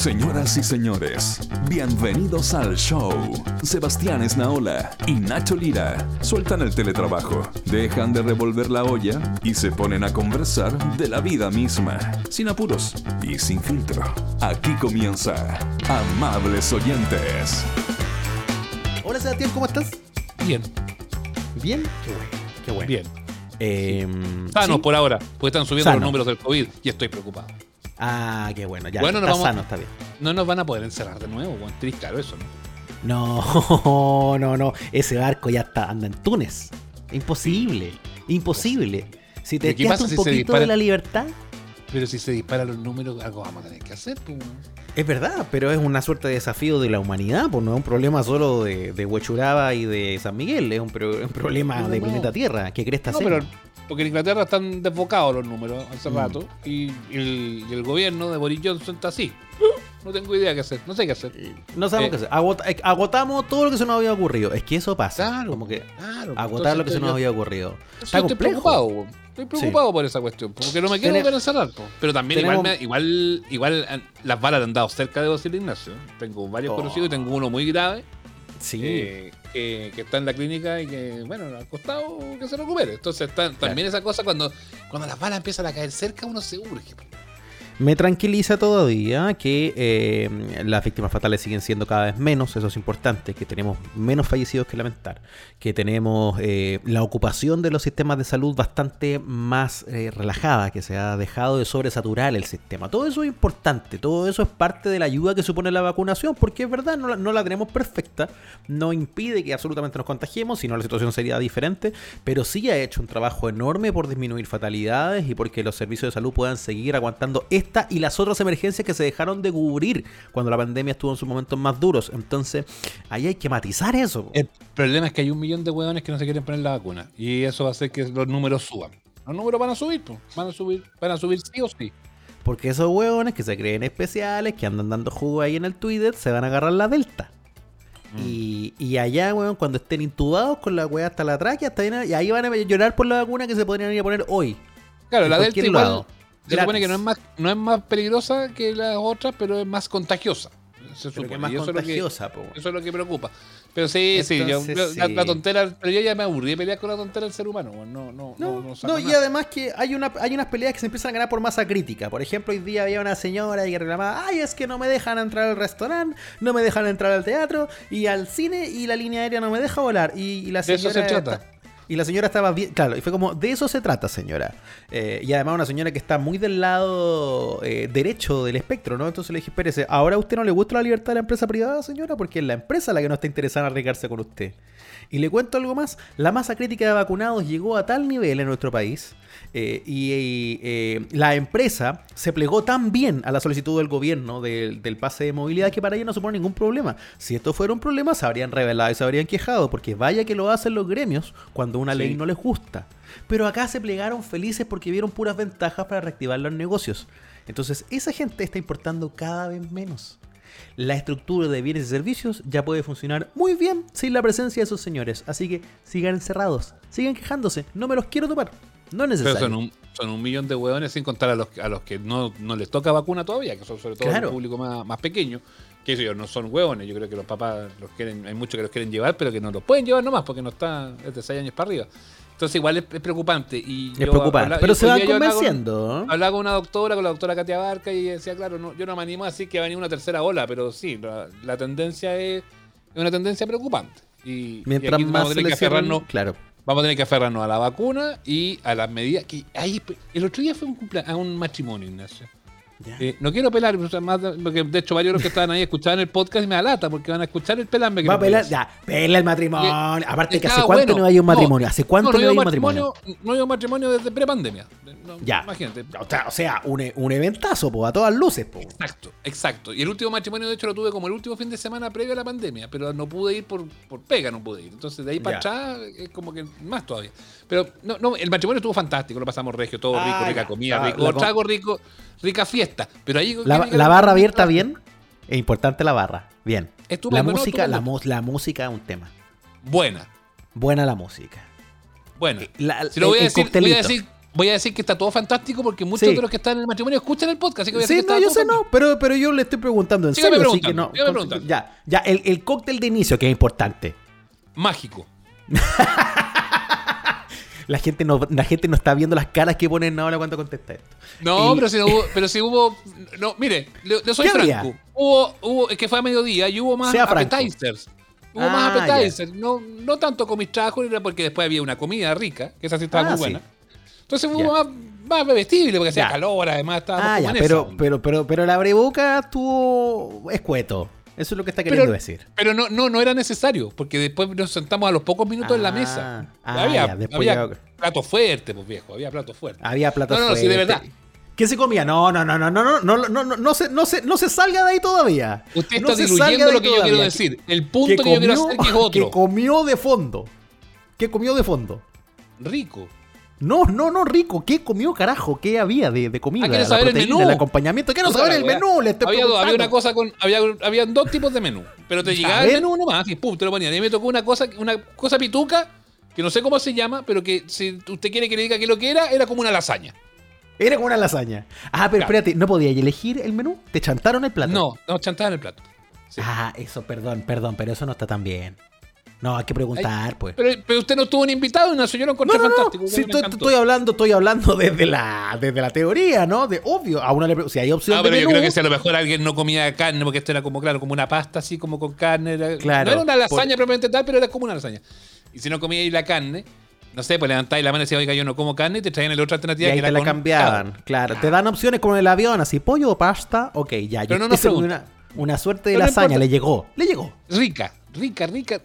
Señoras y señores, bienvenidos al show. Sebastián Esnaola y Nacho Lira sueltan el teletrabajo, dejan de revolver la olla y se ponen a conversar de la vida misma, sin apuros y sin filtro. Aquí comienza Amables Oyentes. Hola Sebastián, ¿cómo estás? Bien, ¿Bien? Qué bueno, qué bueno. bien. Eh, Sanos ¿sí? por ahora, porque están subiendo Sano. los números del COVID y estoy preocupado. Ah, qué bueno, ya. Bueno, está vamos- sano, está bien. No nos van a poder encerrar de nuevo, weón. Triste, claro, eso, ¿no? No, no, no. Ese barco ya está, anda en Túnez. Imposible, imposible. Si te ¿Y qué quedas un si poquito dispara? de la libertad, Pero si se disparan los números, algo vamos a tener que hacer, pues, es verdad, pero es una suerte de desafío de la humanidad, pues no es un problema solo de, de Huechuraba y de San Miguel, es un, pro- un problema No, de planeta Tierra. ¿Qué crees que No, pero porque en Inglaterra están desbocados los números hace Mm. rato y el, y el gobierno de Boris Johnson está así. No tengo idea qué hacer, no sé qué hacer. No sabemos Eh. qué hacer. Agota- eh, agotamos todo lo que se nos había ocurrido. Es que eso pasa. Claro, como que claro. agotar lo que se nos yo- había ocurrido. estoy preocupado. Estoy preocupado por esa cuestión, porque no me quiero volver a encerrar. Pero también igual, me- igual, igual eh, las balas han dado cerca de Basil Ignacio. Tengo varios Oh. conocidos y tengo uno muy grave Sí. eh, que, que está en la clínica y que, bueno, ha costado que se recupere. Entonces, está- también esa cosa cuando, cuando las balas empiezan a caer cerca, uno se urge. Me tranquiliza todavía que eh, las víctimas fatales siguen siendo cada vez menos, eso es importante, que tenemos menos fallecidos que lamentar, que tenemos eh, la ocupación de los sistemas de salud bastante más eh, relajada, que se ha dejado de sobresaturar el sistema. Todo eso es importante, todo eso es parte de la ayuda que supone la vacunación, porque es verdad, no la, no la tenemos perfecta, no impide que absolutamente nos contagiemos, sino la situación sería diferente, pero sí ha hecho un trabajo enorme por disminuir fatalidades y porque los servicios de salud puedan seguir aguantando esta y las otras emergencias que se dejaron de cubrir cuando la pandemia estuvo en sus momentos más duros. Entonces, ahí hay que matizar eso. El problema es que hay un millón de hueones que no se quieren poner la vacuna. Y eso va a hacer que los números suban. Los números van a subir, po. van a subir, van a subir sí o sí. Porque esos hueones que se creen especiales, que andan dando jugo ahí en el Twitter, se van a agarrar la delta. Mm. Y, y allá, weón, cuando estén intubados con la weá hasta la tráquea, hasta ahí, y ahí van a llorar por la vacuna que se podrían ir a poner hoy. Claro, En la Delta igual lado. Se supone que no es, más, no es más peligrosa que las otras, pero es más contagiosa. Se que supone. es más es lo que, contagiosa, po. eso es lo que preocupa. Pero sí, sí, yo- la, tontera, pero yo ya me aburrí de pelear con la tontera del ser humano. No, no, no, No, no, y además que hay, una, hay unas peleas que se empiezan a ganar por masa crítica. Por ejemplo, hoy día había una señora que reclamaba, ay, es que no me dejan entrar al restaurante, no me dejan entrar al teatro y al cine y la línea aérea no me deja volar. Y, y la De eso señora se trata. está- y la señora estaba bien, claro, y fue como, de eso se trata, señora. Eh, y además una señora que está muy del lado eh, derecho del espectro, ¿no? Entonces le dije, espérese, ¿ahora a usted no le gusta la libertad de la empresa privada, señora? Porque es la empresa la que no está interesada en arriesgarse con usted. Y le cuento algo más, la masa crítica de vacunados llegó a tal nivel en nuestro país eh, y, y, eh, la empresa se plegó tan bien a la solicitud del gobierno del, del pase de movilidad que para ella no supone ningún problema. Si esto fuera un problema, se habrían revelado y se habrían quejado, porque vaya que lo hacen los gremios cuando una Sí. ley no les gusta. Pero acá se plegaron felices porque vieron puras ventajas para reactivar los negocios. Entonces, esa gente está importando cada vez menos. La estructura de bienes y servicios ya puede funcionar muy bien sin la presencia de esos señores. Así que sigan encerrados, sigan quejándose. No me los quiero tomar. No es Pero necesario. son un, son un millón de hueones sin contar a los, a los que no, no les toca vacuna todavía, que son sobre todo Claro. el público más, más pequeño. Que ellos no son hueones, yo creo que los papás los quieren, hay muchos que los quieren llevar, pero que no los pueden llevar nomás porque no está es de 6 años para arriba. Entonces igual es, es preocupante. Y es yo preocupante. hablaba- pero se van yo hablaba con- convenciendo. Hablaba con una doctora, con la doctora Katia Barca, y decía, claro, no, yo no me animo a decir que va a venir una tercera ola, pero sí, la, la tendencia es, es una tendencia preocupante. Y, y Mientras aquí más vamos a tener que aferrarnos, claro. vamos a tener que aferrarnos a la vacuna y a las medidas que. El otro día fue un a un matrimonio, Ignacio. Eh, no quiero pelar, más de- porque de hecho varios de los que estaban ahí escuchaban el podcast y me da lata porque van a escuchar el pelambre que Va a pelar, ya, pela el matrimonio. Aparte que hace cuánto bueno. no hay un matrimonio. ¿Hace cuánto no, no, hay un matrimonio? No hay un matrimonio desde prepandemia. No, Ya. Imagínate. O sea, o sea, un, un eventazo, po, a todas luces, po. Exacto, exacto. Y el último matrimonio, de hecho, lo tuve como el último fin de semana previo a la pandemia, pero no pude ir por, por pega, no pude ir. Entonces, de ahí para atrás es como que más todavía. Pero no, no, el matrimonio estuvo fantástico, lo pasamos regio, todo Ah, rico, rica comida, Ah, rico la trago, rico, rica fiesta. Pero ahí La, ¿quién- la barra abierta bien. Es importante la barra. Bien. La Estupendo, ¿no? música, la, la música es un tema. Buena, Buena la música. buena. La- Si lo voy a el- el decir, voy a decir voy a decir que está todo fantástico porque muchos Sí. de los que están en el matrimonio escuchan el podcast. Así que voy a Sí, decir que no, yo sé, no, pero, pero yo le estoy preguntando en serio, así que no. Ya, ya, el, el cóctel de inicio, que es importante. Mágico. La gente no, la gente no está viendo las caras que ponen ahora cuando contesta esto. No, Y- pero si no hubo, pero si hubo. No, mire, le, le soy ¿Qué franco. había? Hubo, hubo, es que fue a mediodía y hubo más appetizers. Hubo Ah, más ya. appetizers. No, no tanto comistrajo, era porque después había una comida rica, que esa sí estaba Ah, muy sí. buena. Entonces hubo más, más bebestible, porque hacía calor, además estábamos Ah, ya, pero, pero, pero, pero la abreboca estuvo escueto. Eso es lo que está queriendo Pero- decir. Pero no, no, no era necesario, porque después nos sentamos a los pocos minutos en la Ah, mesa. ah, había ya, después había ya- plato fuerte, pues viejo, había plato fuerte. Había platos No, no, no, sí, de verdad. ¿Qué se comía? No, no, no, no, no, no, no, no, no, no, se, no, se, no se salga de ahí todavía. Usted No está salga diluyendo lo que yo quiero decir. El punto que, yo quiero hacer que es otro. que comió de fondo. ¿Qué comió de fondo? Rico. No, no, no, rico. ¿Qué comió, carajo? ¿Qué había de, de comida? Ah, ¿quiere la saber el menú? el acompañamiento. Quiero saber el menú. Le estoy había, una cosa con. Había, habían dos tipos de menú. Pero te llegaba el menú nomás y pum, te lo ponían. Y a mí me tocó una cosa, una cosa pituca, que no sé cómo se llama, pero que si usted quiere que le diga que lo que era, era como una lasaña. Era como una lasaña. Ah, pero Claro. espérate, ¿no podías elegir el menú? ¿Te chantaron el plato? No, no chantada en el plato. Sí. Ah, eso, perdón, perdón, pero eso no está tan bien. No, hay que preguntar, pues. Pero, pero usted no estuvo ni invitado, Ignacio. Yo lo encontré No, no, no. fantástico. Sí, me estoy, hablando, estoy hablando desde la, desde la teoría, ¿no? De obvio. A uno le si hay opción Ah, de pero yo menú, creo que si a lo mejor alguien no comía carne, porque esto era como, claro, como una pasta así como con carne. era- Claro, no era una lasaña por- propiamente tal, pero era como una lasaña. Y si no comíais la carne, no sé, pues levantáis la mano y decías, oiga, yo no como carne, y te traían la otra y alternativa que ahí era te la cambiaban. carne. Claro, te dan opciones como en el avión, así pollo o pasta. Ok, ya. Pero yo- no nos una, una suerte de no lasaña, le llegó. Le llegó. Rica, rica, rica.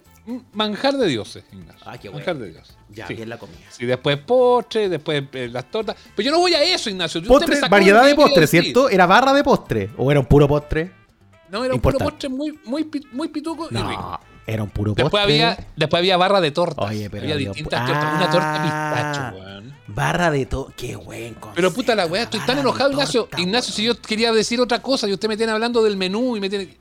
Manjar de dioses, Ignacio. Ah, qué Manjar bueno. de dioses. Ya, Sí. bien la comida. Sí, después postre, después eh, las tortas. Pero yo no voy a eso, Ignacio. Postre, variedad de postre, decir. ¿cierto? ¿Era barra de postre? ¿O era un puro postre? No, era un Importante. puro postre muy, muy, pi- muy pituco y rico. No, era un puro Después postre. había, después había barra de tortas. Oye, pero había había- distintas tortas. Una torta Ah. pistacho, weón. Barra de todo. Qué buen concepto. Pero puta la weá, estoy tan enojado, Ignacio. torta, Ignacio, si yo quería decir otra cosa y usted me tiene hablando del menú y me tiene.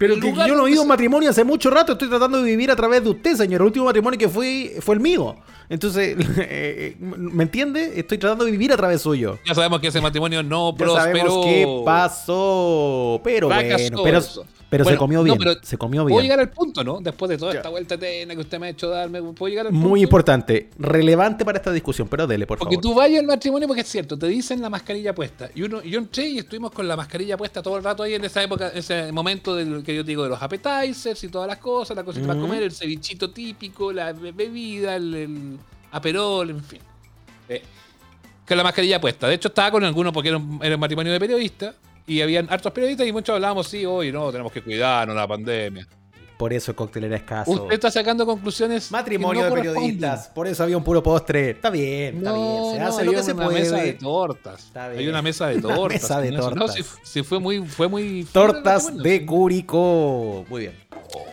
Pero que yo no he ido a un matrimonio hace mucho rato, estoy tratando de vivir a través de usted, señor. El último matrimonio que fui fue el mío. Entonces, eh, ¿me entiende? Estoy tratando de vivir a través suyo. Ya sabemos que ese matrimonio no Ya sabemos prosperó. qué pasó. Pero bueno, pero, pero se comió no, bien. pero se comió Puedo bien. llegar al punto, ¿no? Después de toda Ya. esta vuelta eterna que usted me ha hecho darme, puedo llegar al punto. Muy importante, relevante para esta discusión, pero dele, por Porque favor. tú vayas al matrimonio porque es cierto, te dicen la mascarilla puesta. Y uno, yo entré y estuvimos con la mascarilla puesta todo el rato ahí en esa época, ese momento del que yo te digo de los appetizers y todas las cosas, la cosita para Ujú. comer, el cevichito típico, la be- bebida, el, el aperol, en fin. Eh, con la mascarilla puesta. De hecho, estaba con algunos porque era un, era un matrimonio de periodistas y habían hartos periodistas y muchos hablábamos, sí, hoy no, tenemos que cuidarnos la pandemia. Por eso el cóctel era escaso. Usted está sacando conclusiones. Matrimonio que no de periodistas, por eso había un puro postre. Está bien, está bien. No, Se no, hace lo había que se una puede. mesa de tortas. Está Hay bien. una mesa de Una tortas. mesa de. No, tortas. sí, sí fue muy, fue muy. Tortas fue de. Curicó. Muy bien.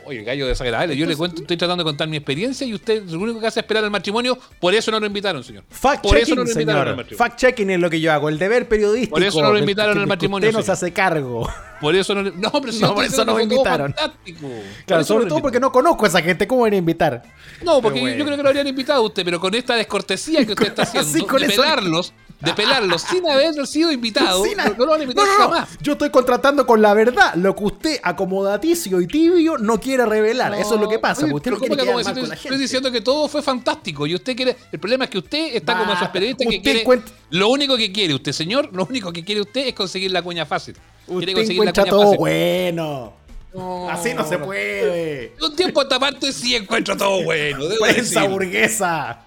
Oye, gallo desagradable. Yo le cuento, estoy tratando de contar mi experiencia y usted lo único que hace es esperar al matrimonio. Por eso no lo invitaron, señor. Fact Por eso no lo invitaron al matrimonio. Fact checking es lo que yo hago. El deber periodístico. Por eso no lo invitaron al matrimonio, Usted no se señor. hace cargo. Por eso no. No, pero si No, por eso invitaron. fantástico. Claro, sobre todo porque no conozco a esa gente. ¿Cómo van a invitar? No, porque yo- creo que lo habrían invitado a usted, pero con esta descortesía que usted está haciendo, Sí, con de eso- pelarlos, de pelarlos sin haber sido invitado, na- no, lo van a invitar no, no, jamás. Yo estoy contratando con la verdad. Lo que usted, acomodaticio y tibio, no quiere revelar. Eso es lo que pasa. Oye, usted no quiere ¿cómo que quedar como mal si con la estoy, gente. estoy diciendo que todo fue fantástico y usted quiere. El problema es que usted está como esos periodistas que quiere. Lo único que quiere usted, señor, lo único que quiere usted es conseguir la cuña fácil. quiere Usted conseguir la cuña todo fácil. bueno. No, Así no se puede. De un tiempo a esta parte sí encuentro todo bueno. Prensa decir. burguesa.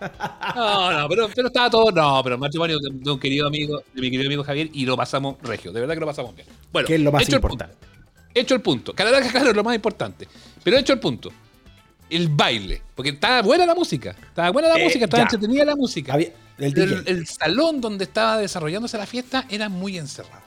No, no, pero, pero estaba todo. No, pero el matrimonio de, de un querido amigo, de mi querido amigo Javier, y lo pasamos regio. De verdad que lo pasamos bien. Bueno, que es lo más hecho el punto. Hecho el punto. Claro, claro, es lo más importante. Pero hecho el punto. El baile. Porque estaba buena la música. Estaba buena la Eh, música, estaba ya. entretenida la música. Había- el salón donde estaba desarrollándose la fiesta era muy encerrado.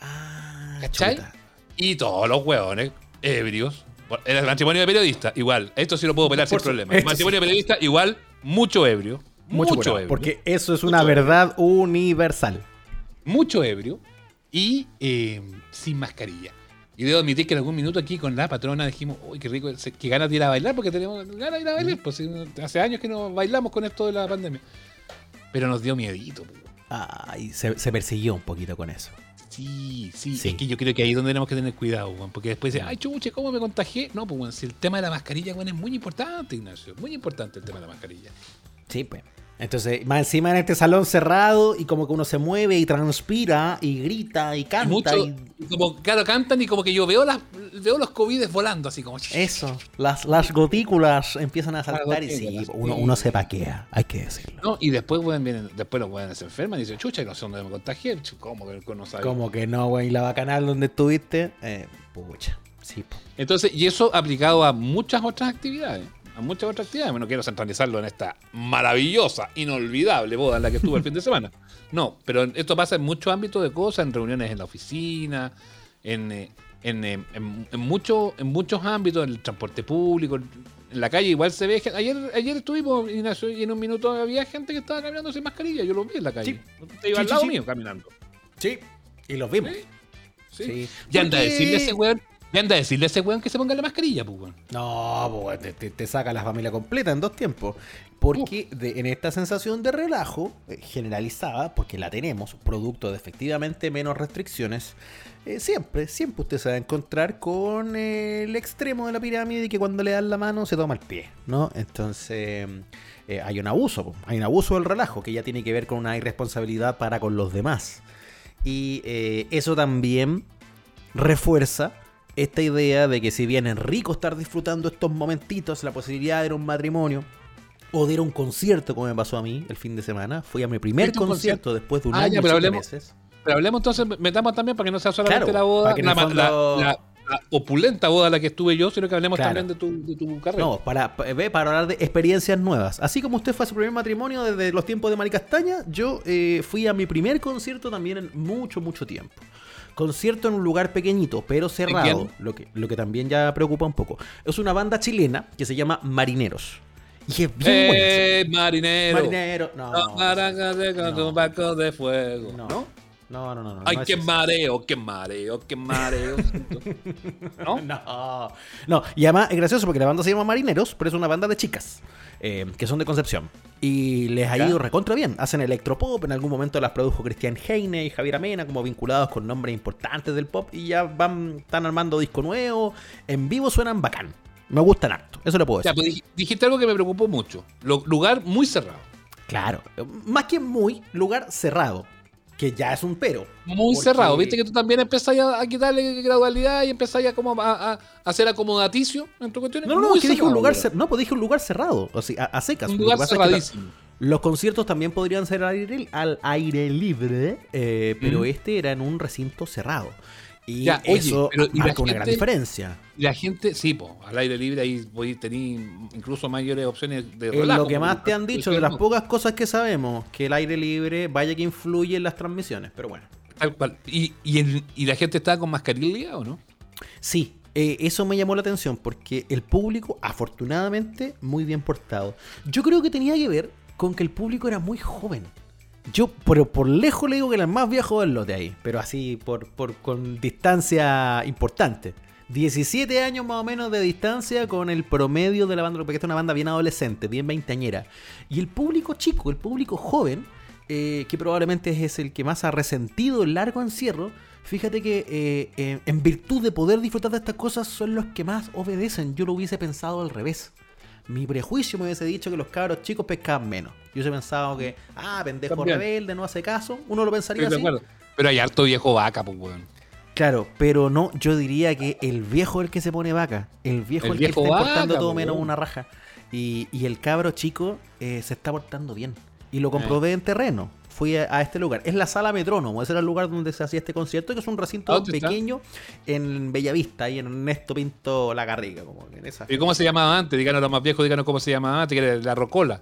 Ah, ¿Cachai? chuta. Y todos los hueones ebrios. El matrimonio de periodista, igual. Esto sí lo puedo pelar sin Por problema. El matrimonio de periodista, igual, mucho ebrio. Mucho, ebrio. Porque eso es una verdad universal. mucho ebrio y eh, sin mascarilla. Y debo admitir que en algún minuto aquí con la patrona dijimos, uy, qué rico, qué ganas de ir a bailar, porque tenemos ganas de ir a bailar, pues hace años que no bailamos con esto de la pandemia. pero nos dio miedito. po. Ay, se, se persiguió un poquito con eso. Sí, sí, Sí. Es que yo creo que ahí es donde tenemos que tener cuidado, weón. Porque después dice, ay, chuche, ¿cómo me contagié? No, pues, weón, si el tema de la mascarilla, weón, es muy importante, Ignacio. Muy importante el tema de la mascarilla. Sí, pues. Entonces, más encima en este salón cerrado y como que uno se mueve y transpira y grita y Y canta. mucho, y- y como, claro, cantan y como que yo veo las veo los covides volando así como. Eso, las, las gotículas empiezan a saltar y sí, uno, uno se paquea, hay que decirlo. No, y después, weón, vienen, después los weones se enferman y dicen, chucha, y no sé dónde me contagié. ¿Cómo que no sabe? Como que no, güey, la bacanal donde estuviste, eh, pucha, sí, po. Entonces, y eso aplicado a muchas otras actividades. A muchas otras actividades. No quiero centralizarlo en esta maravillosa, inolvidable boda en la que estuve el fin de semana. No, pero esto pasa en muchos ámbitos de cosas, en reuniones en la oficina, en, eh, en, eh, en- en mucho- en muchos ámbitos, en el transporte público, en la calle igual se ve. Ayer, ayer estuvimos, Ignacio, y en un minuto había gente que estaba caminando sin mascarilla. Yo lo vi en la calle. Te iba Sí, al sí, lado sí. mío caminando. Sí, y los vimos. Sí. Sí. Y anda a decirle a ese weón, y anda a decirle a ese weón que se ponga la mascarilla, pues weón. No, pues te, te- te saca la familia completa en dos tiempos. Porque de- en esta sensación de relajo eh, generalizada, porque la tenemos, producto de efectivamente menos restricciones, eh, siempre, siempre usted se va a encontrar con eh, el extremo de la pirámide y que cuando le dan la mano se toma el pie, ¿no? Entonces hay un abuso, po, hay un abuso del relajo que ya tiene que ver con una irresponsabilidad para con los demás. Y eso también refuerza esta idea de que si bien es rico estar disfrutando estos momentitos, la posibilidad de ir a un matrimonio o de ir a un concierto, como me pasó a mí el fin de semana, fui a mi primer ¿Fuiste a un concierto después de un Ah, año ya, meses. Pero hablemos entonces, metamos también para que no sea solamente Claro, la boda, la, el ma- fondo- la- la- la opulenta boda a la que estuve yo, sino que hablemos Claro. también de tu, de tu carrera. No, para, pa- ve, para hablar de experiencias nuevas. Así como usted fue a su primer matrimonio desde los tiempos de Maricastaña, yo eh, fui a mi primer concierto también en mucho, mucho tiempo. Concierto en un lugar pequeñito, pero cerrado, lo que, lo que también ya preocupa un poco. Es una banda chilena que se llama Marineros. Y es bien buena. ¡Eh, marinero! Marinero. No, de fuego. no, ¿No? No, no, no. no, Ay, no qué mareo, qué mareo, qué mareo. ¿No? No, no, y además es gracioso porque la banda se llama Marineros, pero es una banda de chicas eh, que son de Concepción. Y les ha ¿Ya? ido recontra bien. Hacen electropop, en algún momento las produjo Cristian Heine y Javier Amena, como vinculados con nombres importantes del pop. Y ya van, están armando disco nuevo. En vivo suenan bacán. Me gustan harto, eso le puedo Ya, decir. pues dij- dijiste algo que me preocupó mucho. Lo- lugar muy cerrado. Claro, más que muy, lugar cerrado. Que ya es un pero. Muy Porque- cerrado. Viste que tú también empezás a, a quitarle gradualidad y empezás a, como a, a- hacer acomodaticio en tu cuestión. No, no, no, que dije un lugar, cer- no, pues dije un lugar cerrado, o sea, a, a secas. Un Lo que lugar pasa es que la- cerradísimo. Los conciertos también podrían ser al aire, al aire libre, eh, pero este era en un recinto cerrado. Y Ya, oye, eso pero ¿y la marca una gran diferencia. La gente, sí, po, al aire libre ahí voy a tener incluso mayores opciones de relajo. lo que más te han dicho, de las pocas cosas que sabemos, que el aire libre vaya que influye en las transmisiones, pero bueno. Tal cual. ¿Y, y, el- y la gente estaba con mascarilla o no? Sí, eh, eso me llamó la atención porque el público, afortunadamente, muy bien portado. Yo creo que tenía que ver con que el público era muy joven. Yo, pero por lejos le digo que el más viejo del lote ahí, pero así por, por con distancia importante. 17 años más o menos de distancia con el promedio de la banda, porque esta es una banda bien adolescente, bien veinteañera. Y el público chico, el público joven, eh, que probablemente es el que más ha resentido el largo encierro, fíjate que eh, eh, en virtud de poder disfrutar de estas cosas son los que más obedecen. Yo lo hubiese pensado al revés. Mi prejuicio me hubiese dicho que los cabros chicos pescaban menos. Yo hubiese pensado que, ah, pendejo También. rebelde, no hace caso. Uno lo pensaría así. Pero hay harto viejo vaca, pues, weón. Claro, pero no, yo diría que el viejo es el que se pone vaca. El viejo El el, viejo que está vaca, portando todo menos una raja. Y, y el cabro chico eh, se está portando bien. Y lo comprobé en terreno. Fui a, a este lugar. Es la sala Metrónomo. Ese era el lugar donde se hacía este concierto, que es un recinto ¿Dónde está? pequeño en Bellavista, ahí en Ernesto Pinto La Garriga. Como en esa. ¿Y cómo se llamaba antes? Díganos los más viejos, díganos cómo se llamaba antes, que era la rocola.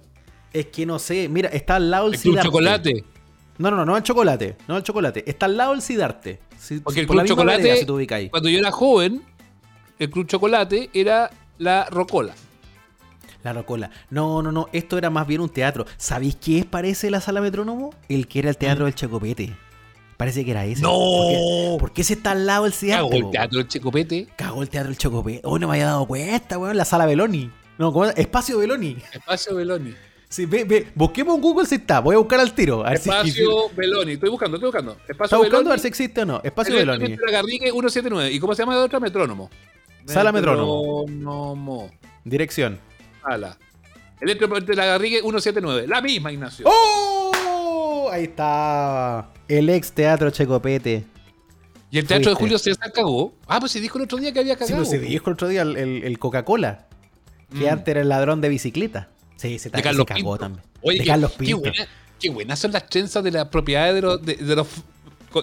Es que no sé. Mira, está al lado del El Club Cidarte. Chocolate. No, no, no, no el chocolate. No el chocolate. Está al lado del Cidarte. Si- Porque el Club Chocolate, si cuando yo era joven, el Club Chocolate era la rocola. La Rocola. No, no, no. Esto era más bien un teatro. ¿Sabéis qué es, parece la sala metrónomo? El que era el teatro del Chacopete. Parece que era ese. Mm. ¡No! ¿Por qué, por qué ese está al lado del teatro? el teatro del Checopete, Cagó el teatro del Chacopete. Oh, no me había dado cuenta, weón. La sala Beloni. No, ¿cómo es? Espacio Beloni. Espacio Beloni. Sí, ve, ve, busquemos en Google si está. Voy a buscar al tiro. A ver si- Espacio Beloni. Estoy buscando, estoy buscando. Espacio Está buscando a Beloni. ver si existe o no. Espacio Beloni. Electro Garrigue 179. ¿Y cómo se llama la otra? Metrónomo. Sala Metrónomo. Metrónomo. Dirección. Sala. Electro de la Garrigue 179. La misma, Ignacio. ¡Oh! Ahí está. El ex teatro Checopete. Y el Teatro de fuiste. Julio César cagó. Ah, pues se dijo el otro día que había Sí, cagado. pues se dijo el otro día el, el- el Coca-Cola. Que Mm. antes era el ladrón de bicicleta. Sí, se, de se cagó Pinto. también. Oye, de qué, Carlos qué Pinto. buena- qué buenas son las trenzas de las propiedades de los, de, de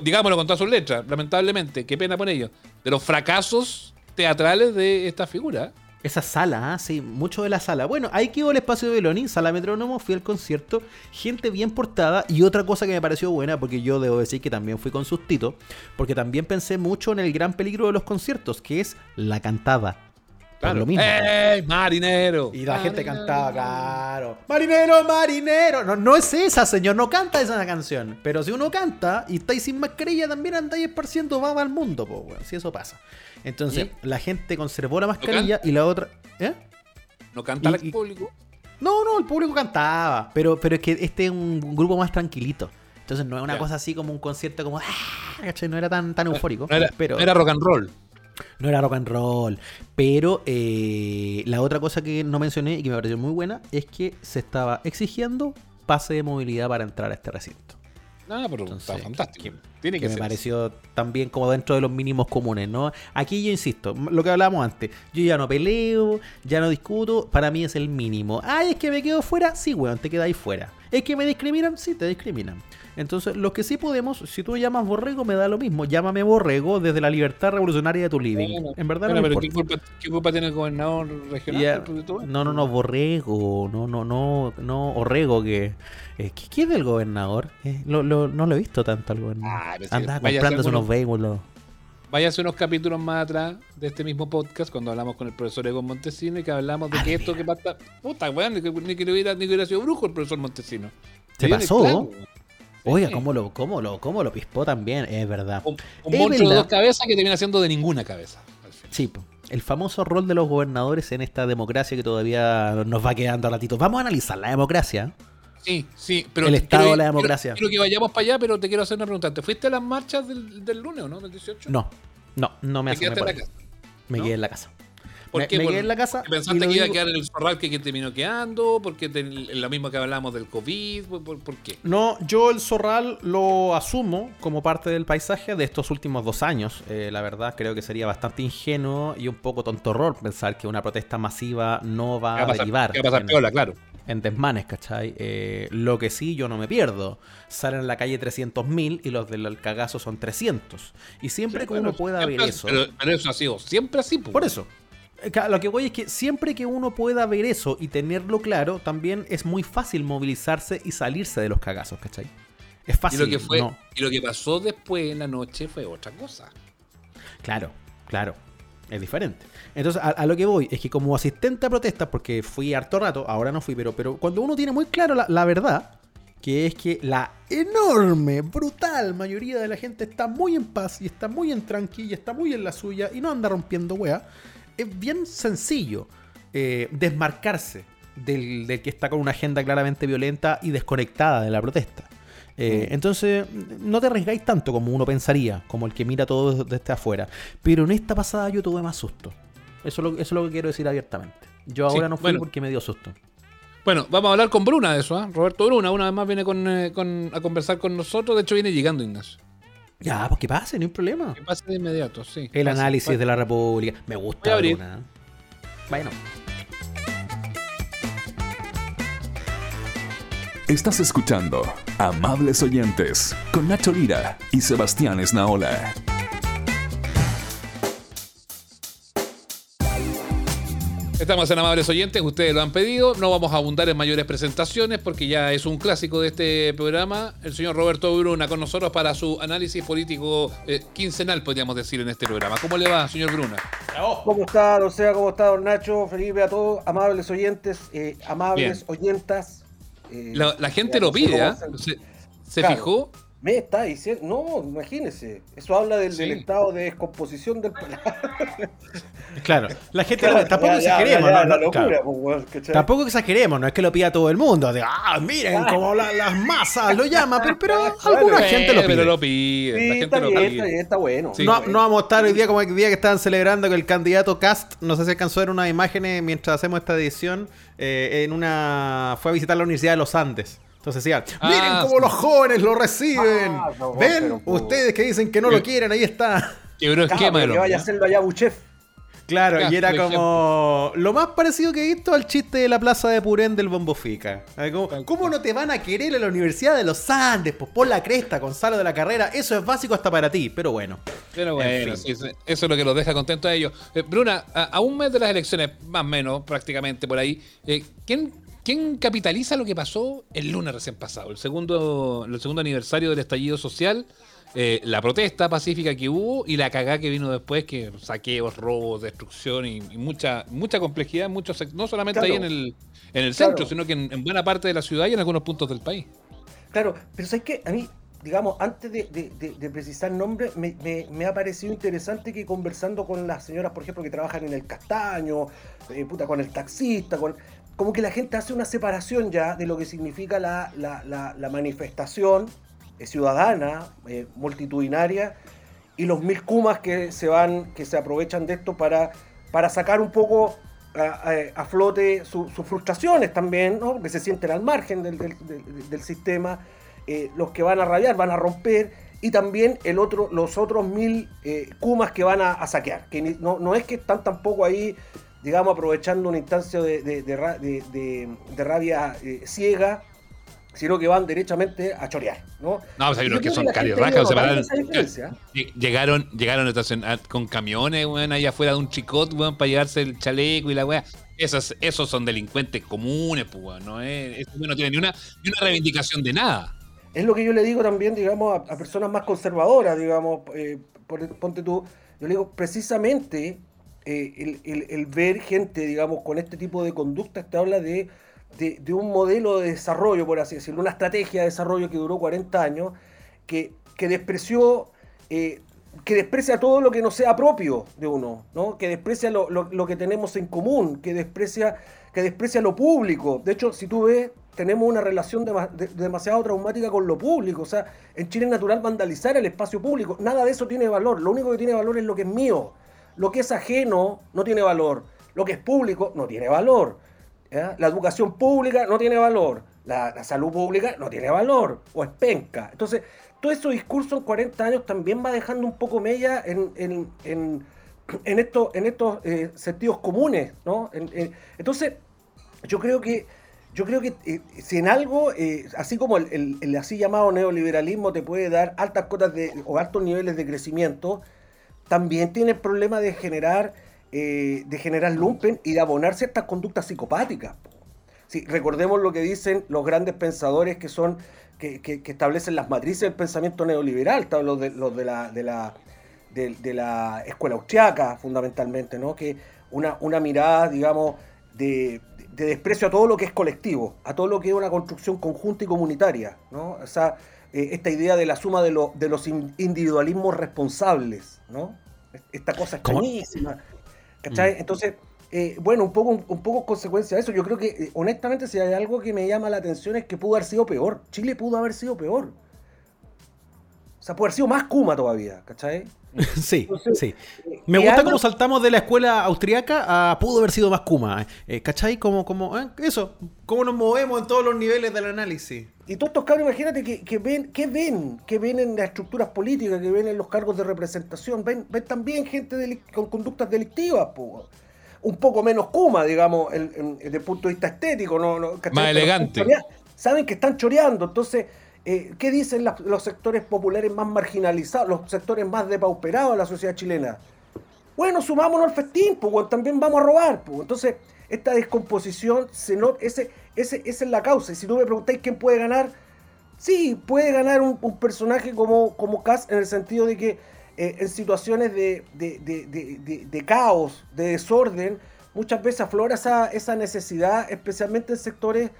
digámoslo con todas sus letras, lamentablemente, qué pena por ellos, de los fracasos teatrales de esta figura. Esa sala, ah, sí, mucho de la sala. Bueno, ahí quedó el espacio de Beloni, sala metrónomo, fui al concierto, gente bien portada y otra cosa que me pareció buena, porque yo debo decir que también fui con sustito, porque también pensé mucho en el gran peligro de los conciertos, que es la cantada. Por lo mismo. ¡Ey, marinero! Y la gente cantaba, claro. Marinero, marinero. No, no es esa, señor. No canta esa canción. Pero si uno canta y estáis sin mascarilla, también andáis esparciendo baba al mundo, pues, weón. Si eso pasa. Entonces, la gente conservó la mascarilla y la otra. ¿Eh? No canta y- público. No, no, el público cantaba. Pero, pero es que este es un grupo más tranquilito. Entonces no es una cosa así como un concierto como. ¡ah! ¿cachai? No era tan, tan eufórico. No era, pero, no era rock and roll. No era rock and roll. Pero eh, la otra cosa que no mencioné y que me pareció muy buena es que se estaba exigiendo pase de movilidad para entrar a este recinto. No, pero Entonces, está fantástico. que- Tiene que, Que me ser. pareció también como dentro de los mínimos comunes, ¿no? Aquí yo insisto, lo que hablábamos antes, yo ya no peleo, ya no discuto, para mí es el mínimo. Ay, es que me quedo fuera, sí, weón, te quedáis fuera. Es que me discriminan, sí, te discriminan. Entonces, los que sí podemos, si tú llamas borrego, me da lo mismo. Llámame borrego desde la libertad revolucionaria de tu living. Bueno, en verdad bueno, no pero ¿qué culpa, qué culpa tiene el gobernador regional? Esto? no, no, no, borrego, no, no, no, no, orrego, que... eh, ¿qué, qué es del gobernador? Eh, lo, lo- no lo he visto tanto al gobernador. Ah, sí, Andaba vaya a ser comprándose uno- unos vehículos. Váyase unos capítulos más atrás de este mismo podcast cuando hablamos con el profesor Egon Montesino y que hablamos de Ah, que esto que pasa. Puta, weón, ni que, ni que le hubiera, ni que hubiera sido brujo el profesor Montesino. ¿Se pasó? weón. Oiga. ¿cómo lo, cómo lo, cómo lo pispó también? Es verdad. Un, un Es de dos cabezas que termina siendo de ninguna cabeza. Sí, el famoso rol de los gobernadores en esta democracia que todavía nos va quedando a ratito. Vamos a analizar la democracia. Sí, sí, pero. El estado quiero- de la democracia. Quiero, que vayamos para allá, pero te quiero hacer una pregunta. ¿Te fuiste a las marchas del, del lunes o no? ¿Del 18? No, no, no me ¿Te asomé por la ahí. casa? Me ¿no? quedé en la casa. ¿Por me qué? me Por- quedé en la casa. ¿Porque y ¿Pensaste que iba a quedar en el zorral que, terminó quedando? ¿Porque lo mismo que hablamos del COVID? ¿Por, por- por qué? No, yo el zorral lo asumo como parte del paisaje de estos últimos dos años. Eh, la verdad, creo que sería bastante ingenuo y un poco tontorror pensar que una protesta masiva no va ¿Qué a va a pasar, derivar va a pasar en- piola, claro. en desmanes, ¿cachai? Eh, lo que sí, yo no me pierdo. Salen a la calle 300.000 y los del cagazo son 300. Y siempre Sí, que uno pueda ver eso... Pero, pero eso ha sido siempre así. pues. Por eso. Eh, Lo que voy es que siempre que uno pueda ver eso y tenerlo claro, también es muy fácil movilizarse y salirse de los cagazos, ¿cachai? Es Y fácil. lo, que fue, no. y lo que pasó después en la noche fue otra cosa. Claro, claro. Es diferente. Entonces, a, a lo que voy es que como asistente a protestas, porque fui harto rato, ahora no fui, pero, pero cuando uno tiene muy claro la, la verdad, que es que la enorme, brutal mayoría de la gente está muy en paz y está muy en tranquila, está muy en la suya y no anda rompiendo wea, es bien sencillo eh, desmarcarse del, del que está con una agenda claramente violenta y desconectada de la protesta. Eh, entonces, no te arriesgáis tanto como uno pensaría, como el que mira todo desde afuera. Pero en esta pasada yo tuve más susto. Eso es lo, eso es lo que quiero decir abiertamente. Yo Sí, ahora no fui bueno. porque me dio susto. Bueno, vamos a hablar con Bruna de eso, ¿ah? Roberto Bruna, una vez más viene con, eh, con- a conversar con nosotros. De hecho, viene llegando, Ignacio. Ya, pues que pase, no hay problema. Que pase de inmediato, sí. El Pase. análisis Bueno, de la República. Me Voy gusta, a abrir. Bruna. Bueno. Estás escuchando Amables Oyentes con Nacho Lira y Sebastián Esnaola. Estamos en Amables Oyentes, ustedes lo han pedido. No vamos a abundar en mayores presentaciones porque ya es un clásico de este programa. El señor Roberto Bruna con nosotros para su análisis político eh, quincenal, podríamos decir, en este programa. ¿Cómo le va, señor Bruna? ¿Cómo está, don? ¿Cómo está, don Nacho? Felipe, a todos, amables oyentes, eh, amables oyentas. eh, La, la gente lo pide, ¿ah? Se, se Claro. fijó Me está diciendo, no, imagínese, eso habla del, Sí. del estado de descomposición del Claro, la gente Claro, no- tampoco ya, exageremos, ya, ¿no? la No, locura, claro. pues, weón, ¿cachai? Tampoco exageremos, no es que lo pida todo el mundo. De, ah, miren cómo la- las masas lo llaman, pero, pero alguna gente lo pide. Pero lo pide, Sí, la está gente lo bien, está pide. bien, está bueno. Sí. no, no vamos a estar hoy día como el día que estaban celebrando que el candidato Cast, no sé si alcanzó a ver unas imágenes mientras hacemos esta edición, eh, en una fue a visitar la Universidad de los Andes. Entonces decía, Ah, miren cómo sí. los jóvenes lo reciben. Ah, no, ¿Ven? Ustedes que dicen que no lo quieren, ahí está. Quebró esquema, que vaya a hacerlo allá Buchef. Claro, Ya, y era como lo más parecido que he visto al chiste de la plaza de Purén del Bombo Fica. Ah, como, ¿Cómo no te van a querer en la Universidad de los Andes? Pues por la cresta, Gonzalo de la carrera. Eso es básico hasta para ti, pero bueno. Pero En bueno, fin. sí, sí, eso es lo que los deja contentos a ellos. Eh, Bruna, a, a un mes de las elecciones, más o menos, prácticamente por ahí, eh, ¿quién, quién capitaliza lo que pasó el lunes recién pasado? El segundo, el segundo aniversario del estallido social, eh, la protesta pacífica que hubo y la cagá que vino después, que saqueos, robos, destrucción y, y mucha mucha complejidad, muchos no solamente Claro. ahí en el, en el Claro. centro, sino que en, en buena parte de la ciudad y en algunos puntos del país. Claro, pero ¿sabes qué? A mí, digamos, antes de, de- de- de precisar nombres, me, me- me ha parecido interesante que conversando con las señoras, por ejemplo, que trabajan en el castaño, eh, puta, con el taxista, con como que la gente hace una separación ya de lo que significa la, la- manifestación eh, ciudadana, eh, multitudinaria, y los mil kumas que se van, que se aprovechan de esto para, para sacar un poco a, flote su- sus frustraciones también, ¿no? que se sienten al margen del, del- sistema, eh, los que van a rabiar, van a romper, y también el otro, los otros mil kumas que van a, saquear, que no, no es que están tampoco ahí, digamos, aprovechando una instancia de, de- de ra- de- de- de rabia eh, ciega, sino que van derechamente a chorear, ¿no? No, pues hay unos que son carirracas, ha ido se notando pararon- esa diferencia. Lle- Llegaron, llegaron a con camiones, weón, ahí afuera de un chicot, weón, para llevarse el chaleco y la weá. Esos, esos son delincuentes comunes, pues, weón. No, es, eso no tiene ni una, ni una reivindicación de nada. Es lo que yo le digo también, digamos, a, a personas más conservadoras, digamos, eh, ponte tú, yo le digo, precisamente eh, el, ver gente, digamos, con este tipo de conductas te habla de, de- un modelo de desarrollo, por así decirlo, una estrategia de desarrollo que duró 40 años, que, que despreció, eh, que desprecia todo lo que no sea propio de uno, ¿no? que desprecia lo, lo- que tenemos en común, que desprecia, que desprecia lo público. De hecho, si tú ves, tenemos una relación dema- de- demasiado traumática con lo público. O sea, en Chile es natural vandalizar el espacio público. Nada de eso tiene valor. Lo único que tiene valor es lo que es mío. Lo que es ajeno no tiene valor. Lo que es público no tiene valor. La educación pública no tiene valor. La, salud pública no tiene valor. O es penca. Entonces, todo ese discurso en 40 años también va dejando un poco mella en, en, en, en estos, eh, sentidos comunes. ¿no? En- en- entonces, yo creo que yo creo que eh, si en algo, eh, así como el, el- el así llamado neoliberalismo te puede dar altas cotas de, o altos niveles de crecimiento, también tiene el problema de generar, eh, de generar lumpen y de abonar ciertas conductas psicopáticas. Sí, recordemos lo que dicen los grandes pensadores que son que, que- establecen las matrices del pensamiento neoliberal, los de, los de la, de la de la escuela austriaca, fundamentalmente, ¿no? Que una, una mirada, digamos, de, de desprecio a todo lo que es colectivo, a todo lo que es una construcción conjunta y comunitaria, ¿no? O sea, eh, esta idea de la suma de, lo- de los in- individualismos responsables, ¿no? Esta cosa extrañísima, ¿cachai? Entonces, eh, bueno, un poco, un poco consecuencia de eso, yo creo que, eh, honestamente, si hay algo que me llama la atención es que pudo haber sido peor. Chile pudo haber sido peor. Sea, pudo haber sido más Kuma todavía, ¿cachai? Sí, Entonces, sí. eh, Me gusta cómo saltamos de la escuela austriaca a pudo haber sido más Kuma. Eh, ¿Cachai? Como, como, eh, eso, cómo nos movemos en todos los niveles del análisis. Y todos estos cabros, imagínate que, que ven, que ven, que ven en las estructuras políticas, que ven en los cargos de representación, ven, ven también gente con conductas delictivas, po. un poco menos Kuma, digamos, en- en- desde el punto de vista estético, no, no, ¿cachai? Más elegante. Saben que están choreando, entonces, eh, ¿qué dicen los sectores populares más marginalizados, los sectores más depauperados de la sociedad chilena? Bueno, sumámonos al festín, pues, también vamos a robar, pues. Entonces, esta descomposición, se ese, esa es la causa. Y si tú me preguntáis quién puede ganar, sí, puede ganar un, personaje como, como Cass en el sentido de que eh, en situaciones de, caos, de desorden, muchas veces aflora esa necesidad, especialmente en sectores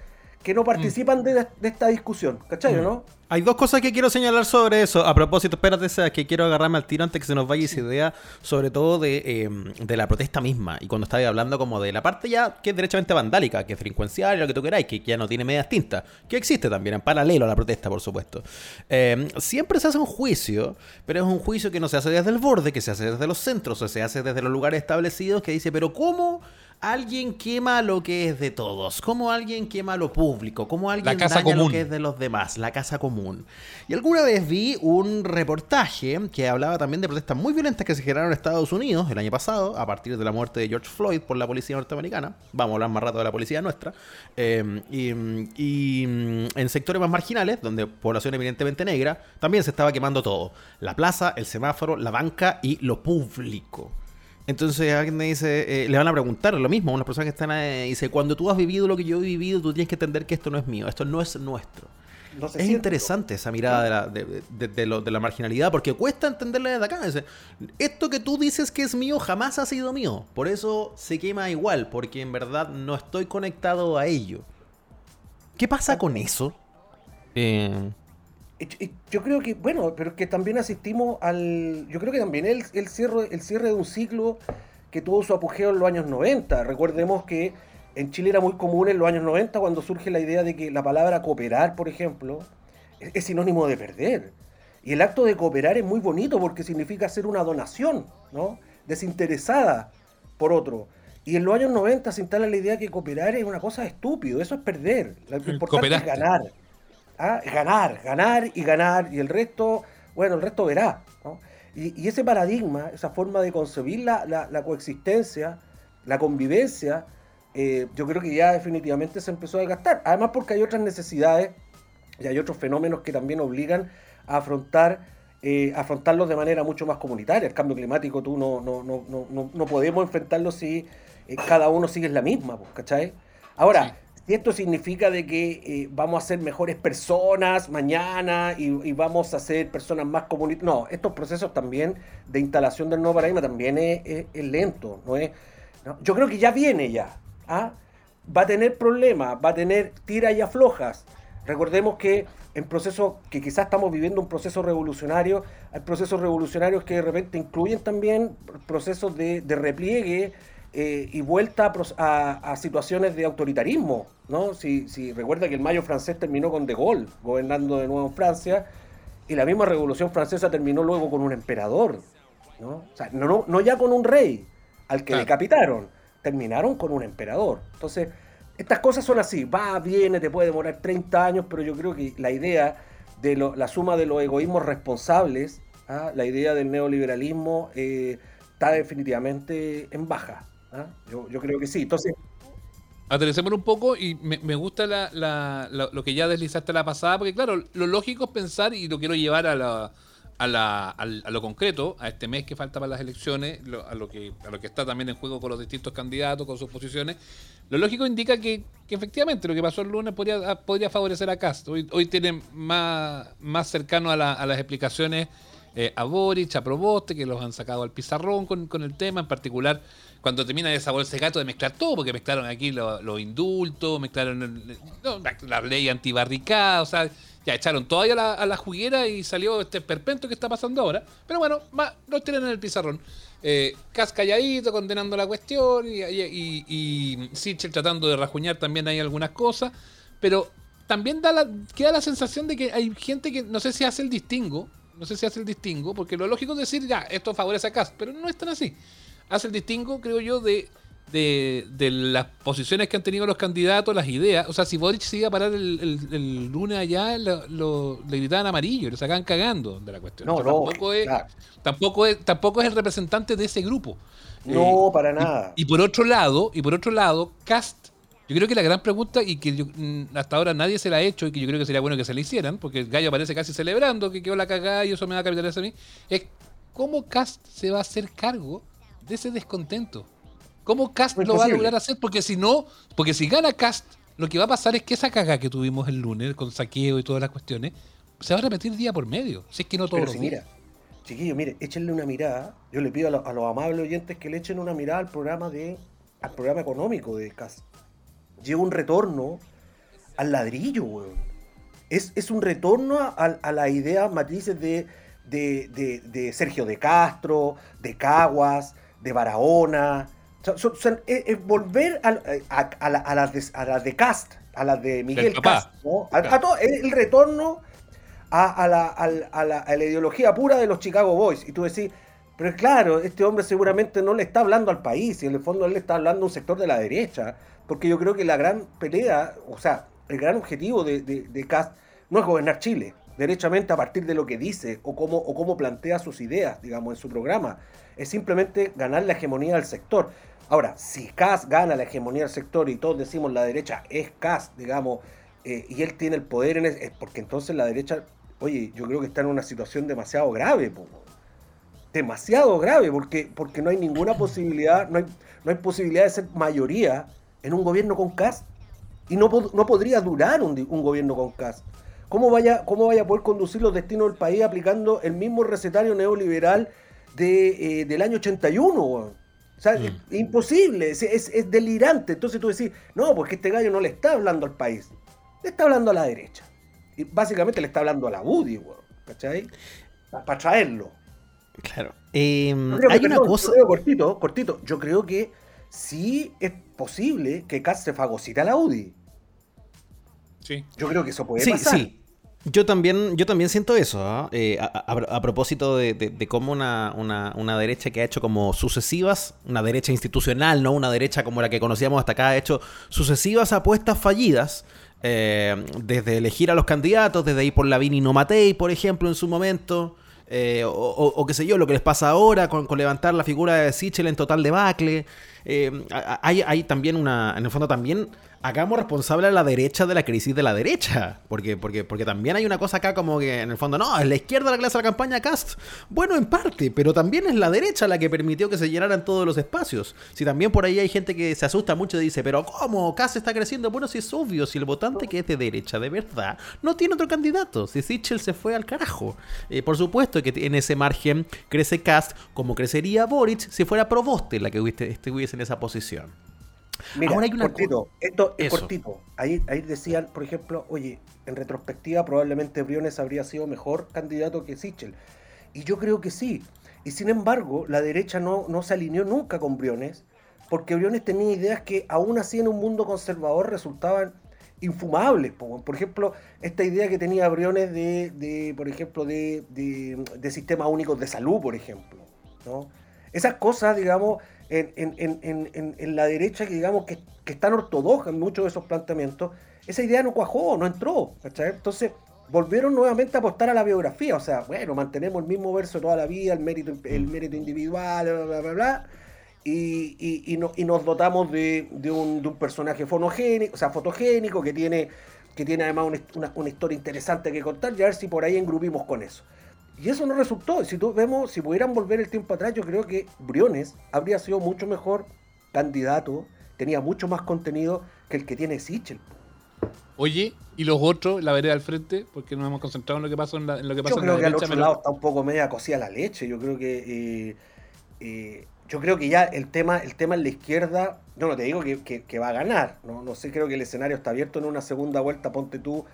que no participan de, de esta discusión, ¿cachai o Mm. no? Hay dos cosas que quiero señalar sobre eso. A propósito, espérate, que quiero agarrarme al tiro antes que se nos vaya esa idea, sobre todo de, eh, de la protesta misma. Y cuando estaba hablando como de la parte ya que es derechamente vandálica, que es delincuencial, lo que tú queráis, que ya no tiene medias tintas, que existe también en paralelo a la protesta, por supuesto. Eh, siempre se hace un juicio, pero es un juicio que no se hace desde el borde, que se hace desde los centros, o se hace desde los lugares establecidos, que dice, pero ¿cómo? Alguien quema lo que es de todos, como alguien quema lo público, como alguien daña común. lo que es de los demás, la casa común. Y alguna vez vi un reportaje que hablaba también de protestas muy violentas que se generaron en Estados Unidos el año pasado, a partir de la muerte de George Floyd por la policía norteamericana. Vamos a hablar más rato de la policía nuestra. Eh, y, y, en sectores más marginales, donde población evidentemente negra, también se estaba quemando todo. La plaza, el semáforo, la banca y lo público. Entonces alguien me dice, eh, le van a preguntar lo mismo a una persona que está en, dice, cuando tú has vivido lo que yo he vivido, tú tienes que entender que esto no es mío, esto no es nuestro. No es siente, interesante esa mirada de la, de, de- de lo- de la marginalidad, porque cuesta entenderla desde acá. Dice, esto que tú dices que es mío jamás ha sido mío, por eso se quema igual, porque en verdad no estoy conectado a ello. ¿Qué pasa con eso? Eh, Yo creo que, bueno, pero que también asistimos al. Yo creo que también el, el, cierre, el cierre de un ciclo que tuvo su apogeo en los años 90. Recordemos que en Chile era muy común en los años 90 cuando surge la idea de que la palabra cooperar, por ejemplo, es, es sinónimo de perder. Y el acto de cooperar es muy bonito porque significa hacer una donación, ¿no? Desinteresada por otro. Y en los años 90 se instala la idea que cooperar es una cosa estúpido, eso es perder. Lo importante es ganar. ¿Ah? ganar, ganar y ganar, y el resto, bueno, el resto verá. Y, ese paradigma, esa forma de concebir la, la- la coexistencia, la convivencia, eh, yo creo que ya definitivamente se empezó a desgastar. Además porque hay otras necesidades y hay otros fenómenos que también obligan a afrontar, eh, afrontarlos de manera mucho más comunitaria. El cambio climático tú no, no, no, no, no, no podemos enfrentarlo si eh, cada uno sigue la misma, pues, ¿cachai? Ahora, si esto significa de que eh, vamos a ser mejores personas mañana y, y vamos a ser personas más comunitarias. No, estos procesos también de instalación del nuevo paradigma también es, lento. ¿no es? Yo creo que ya viene ya. ¿ah? Va a tener problemas, va a tener tiras y aflojas. Recordemos que en procesos que quizás estamos viviendo un proceso revolucionario, hay procesos revolucionarios que de repente incluyen también procesos de, de repliegue eh, y vuelta a, a- situaciones de autoritarismo, ¿no? Si, si recuerda que el mayo francés terminó con De Gaulle gobernando de nuevo en Francia y la misma revolución francesa terminó luego con un emperador, ¿no? O sea, no, no, no ya con un rey al que Claro. decapitaron, terminaron con un emperador. Entonces, estas cosas son así, va, viene, te puede demorar 30 años, pero yo creo que la idea de lo- la suma de los egoísmos responsables, ¿ah? la idea del neoliberalismo eh, está definitivamente en baja. ¿Ah? Yo, yo creo que sí. Entonces, Aterricémonos un poco y me, me gusta la- la- la- lo que ya deslizaste la pasada, porque claro, lo lógico es pensar, y lo quiero llevar a, la, a, la- a lo concreto, a este mes que falta para las elecciones, a, lo que, está también en juego con los distintos candidatos, con sus posiciones. Lo lógico indica que, que efectivamente lo que pasó el lunes podría, podría favorecer a Cast. Hoy, hoy tienen más, más cercano a, la- a las explicaciones eh, a Boric, a Proboste, que los han sacado al pizarrón con, con el tema, en particular cuando termina esa bolsa de gato de mezclar todo, porque mezclaron aquí lo- los indultos, mezclaron no, la, ley antibarricada, o sea, ya echaron todavía a la, a la juguera y salió este perpento que está pasando ahora. Pero bueno, más, los tienen en el pizarrón. Eh, Cas calladito, condenando la cuestión, y, y, y, Sichel tratando de rajuñar también hay algunas cosas, pero también da la, queda la sensación de que hay gente que no sé si hace el distingo, no sé si hace el distingo, porque lo lógico es decir, ya, esto favorece a Cas, pero no es tan así. Hace el distingo, creo yo, de, de, de las posiciones que han tenido los candidatos, las ideas. O sea, si Boric se iba a parar el, el- el lunes allá, lo, lo- le gritaban amarillo, le sacaban cagando de la cuestión. No, O sea, no, tampoco, es, claro. tampoco, es, tampoco es el representante de ese grupo. no, Eh, para nada. y por otro lado, y por otro lado, Cast, yo creo que la gran pregunta, y que yo- mm, hasta ahora nadie se la ha hecho, y que yo creo que sería bueno que se la hicieran, porque el gallo aparece casi celebrando que quedó la cagada y eso me va a capitalizar a mí, es cómo Cast se va a hacer cargo de ese descontento. ¿Cómo Cast No lo va a lograr hacer? Porque si no, porque si gana Cast, lo que va a pasar es que esa cagada que tuvimos el lunes con saqueo y todas las cuestiones, se va a repetir día por medio. Si es que no todos Pero los si días. mira, chiquillos, mire, échenle una mirada. Yo le pido a, lo- a los amables oyentes que le echen una mirada al programa de al programa económico de CAS. Lleva un retorno al ladrillo, weón. es, es un retorno a, a la idea matrices de, de, de, de, Sergio de Castro, de Caguas, de Barahona. es, volver a, a, a, la, a, las de, a las de Cast, a las de Miguel Cast, ¿no? a, todo, el retorno a, la, a, la, a la ideología pura de los Chicago Boys. Y tú decís, pero claro, este hombre seguramente no le está hablando al país, y en el fondo él le está hablando a un sector de la derecha, porque yo creo que la gran pelea, o sea, el gran objetivo de, de, Cast no es gobernar Chile, derechamente a partir de lo que dice o cómo, o cómo plantea sus ideas, digamos, en su programa. Es simplemente ganar la hegemonía del sector. Ahora, si Cast gana la hegemonía del sector y todos decimos la derecha es Cast, digamos, eh, y él tiene el poder, en es porque entonces la derecha, oye, yo creo que está en una situación demasiado grave. Demasiado grave porque, porque no hay ninguna posibilidad, no hay, no hay posibilidad de ser mayoría en un gobierno con CAS y no, no podría durar un, un, gobierno con CAS. ¿Cómo vaya, ¿Cómo vaya a poder conducir los destinos del país aplicando el mismo recetario neoliberal de, eh, del año 81? O sea, es, mm. imposible, es, es, delirante. Entonces tú decís, no, porque este gallo no le está hablando al país, le está hablando a la derecha. Y básicamente le está hablando a la UDI, ¿cachai? Para traerlo. Claro. Em, hay una cosa. cortito, cortito. Yo creo que sí es posible que Katz se fagocite a la UDI. Sí. Yo creo que eso puede sí, pasar. Sí. Yo también, yo también siento eso, ¿ah? eh, a, propósito de, cómo una, una, derecha que ha hecho como sucesivas, una derecha institucional, no una derecha como la que conocíamos hasta acá, ha hecho sucesivas apuestas fallidas, eh, desde elegir a los candidatos, desde ir por Lavín y no Matei, por ejemplo, en su momento, eh, o, qué sé yo, lo que les pasa ahora con, levantar la figura de Sichel en total debacle. Hay, hay también una, en el fondo también hagamos responsable a la derecha de la crisis de la derecha. Porque, porque, porque también hay una cosa acá como que en el fondo, no, es la izquierda la que hace la campaña Cast. Bueno, en parte, pero también es la derecha la que permitió que se llenaran todos los espacios. Si también por ahí hay gente que se asusta mucho y dice, pero ¿cómo? Cast está creciendo. Bueno, si es obvio, si el votante que es de derecha, de verdad, no tiene otro candidato. Si Sichel se fue al carajo. Eh, por supuesto que en ese margen crece Cast como crecería Boric si fuera Proboste la que estuviese en esa posición. Mira, cortito, esto es cortito. Ahí, ahí decían, por ejemplo, oye, en retrospectiva probablemente Briones habría sido mejor candidato que Sichel. Y yo creo que sí. Y sin embargo, la derecha no, no se alineó nunca con Briones, porque Briones tenía ideas que aún así en un mundo conservador resultaban infumables. Por ejemplo, esta idea que tenía Briones de, de por ejemplo, de, de, de, sistemas únicos de salud, por ejemplo. ¿no? Esas cosas, digamos, en, la derecha que digamos que, que están ortodoxa en muchos de esos planteamientos, esa idea no cuajó, no entró. Entonces volvieron nuevamente a apostar a la biografía. O sea, bueno, mantenemos el mismo verso toda la vida, el mérito, el mérito individual, bla, bla, bla, bla. Y, y, nos dotamos de, un, personaje fonogénico, o sea, fotogénico, que tiene, que tiene además una, una, historia interesante que contar, y a ver si por ahí engrupimos con eso. Y eso no resultó. Si tú vemos, si pudieran volver el tiempo atrás, yo creo que Briones habría sido mucho mejor candidato, tenía mucho más contenido que el que tiene Sichel. Oye, ¿y los otros, la vereda al frente? Porque nos hemos concentrado en lo que pasó en, lo que pasó yo creo que al otro lado está un poco media cocida la leche. Yo creo que eh, eh, yo creo que ya el tema, el tema en la izquierda, yo no te digo que, va a ganar, ¿no? no sé, creo que el escenario está abierto en una segunda vuelta, ponte tú,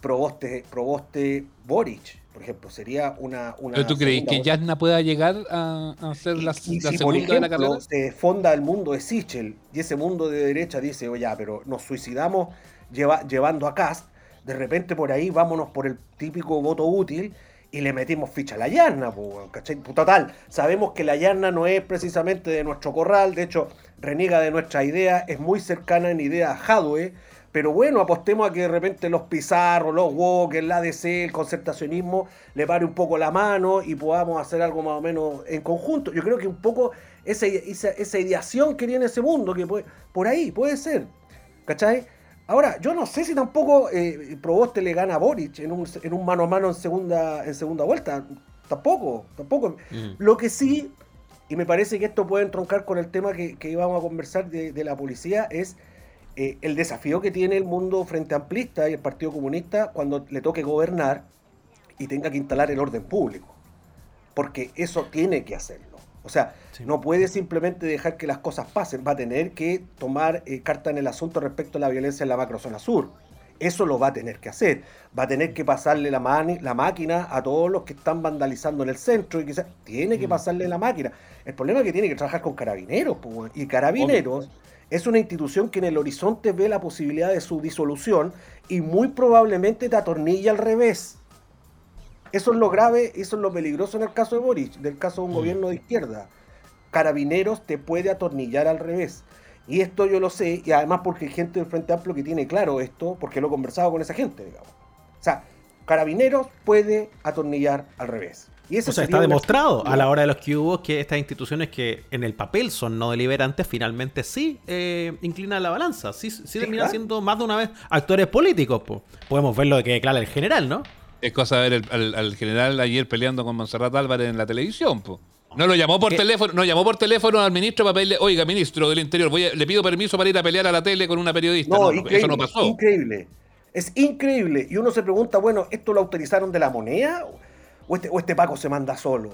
proboste, proboste Boric por ejemplo, sería una... una ¿Pero tú crees que Yasna pueda llegar a, a ser la, segunda de la carrera? se fonda el mundo de Sichel y ese mundo de derecha dice, oye, pero nos suicidamos llevando a Cast, de repente por ahí vámonos por el típico voto útil y le metimos ficha a la Yarna, ¿cachai? Total, sabemos que la Yarna no es precisamente de nuestro corral, de hecho, reniega de nuestra idea, es muy cercana en idea a Hadwe, pero bueno, apostemos a que de repente los Pizarro, los Walker, la ADC, el concertacionismo le pare un poco la mano y podamos hacer algo más o menos en conjunto. Yo creo que un poco esa, esa, ideación que tiene ese mundo, que puede, por ahí puede ser. ¿Cachai? Ahora, yo no sé si tampoco eh, Proboste le gana a Boric en un, en un mano a mano en segunda, en segunda vuelta. Tampoco, tampoco. Mm. Lo que sí, y me parece que esto puede entroncar con el tema que, que íbamos a conversar de, de la policía, es eh, el desafío que tiene el mundo frente amplista y el Partido Comunista cuando le toque gobernar y tenga que instalar el orden público. Porque eso tiene que hacerlo. O sea, no puede simplemente dejar que las cosas pasen, va a tener que tomar eh, carta en el asunto respecto a la violencia en la macrozona sur. Eso lo va a tener que hacer. Va a tener que pasarle la, la máquina a todos los que están vandalizando en el centro y quizás tiene que pasarle la máquina. El problema es que tiene que trabajar con carabineros. y carabineros es una institución que en el horizonte ve la posibilidad de su disolución y muy probablemente te atornilla al revés. Eso es lo grave, eso es lo peligroso en el caso de Boric, del caso de un mm. gobierno de izquierda. Carabineros te puede atornillar al revés. Y esto yo lo sé, y además porque hay gente del Frente Amplio que tiene claro esto, porque lo he conversado con esa gente, digamos. O sea, Carabineros puede atornillar al revés. Y eso o sea, está demostrado a la hora de los que hubo que estas instituciones que en el papel son no deliberantes, finalmente sí eh, inclinan la balanza, sí, sí, terminan siendo más de una vez actores políticos. Podemos ver lo que declara el general, ¿no? Es cosa de ver al, general ayer peleando con Monserrat Álvarez en la televisión, pues. No lo llamó por teléfono, no llamó por teléfono al ministro para pedirle, oiga, ministro del Interior, voy le pido permiso para ir a pelear a la tele con una periodista. No, eso no pasó. Increíble. Es increíble. Y uno se pregunta, bueno, ¿esto lo autorizaron de la moneda? ¿O este, o este Paco se manda solo?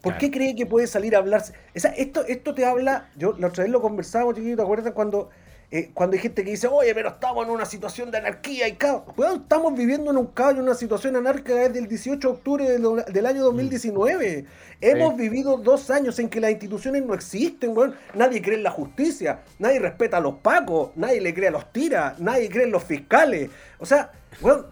¿Por qué cree que puede salir a hablar? esto, esto te habla, yo la otra vez lo conversábamos, chiquito, ¿te acuerdas cuando eh, cuando hay gente que dice, oye, pero estamos en una situación de anarquía y caos. estamos viviendo en un caos, en una situación anárquica desde el 18 de octubre del, año 2019. Mm. Hemos vivido dos años en que las instituciones no existen, Nadie cree en la justicia, nadie respeta a los pacos, nadie le cree a los tiras, nadie cree en los fiscales. O sea,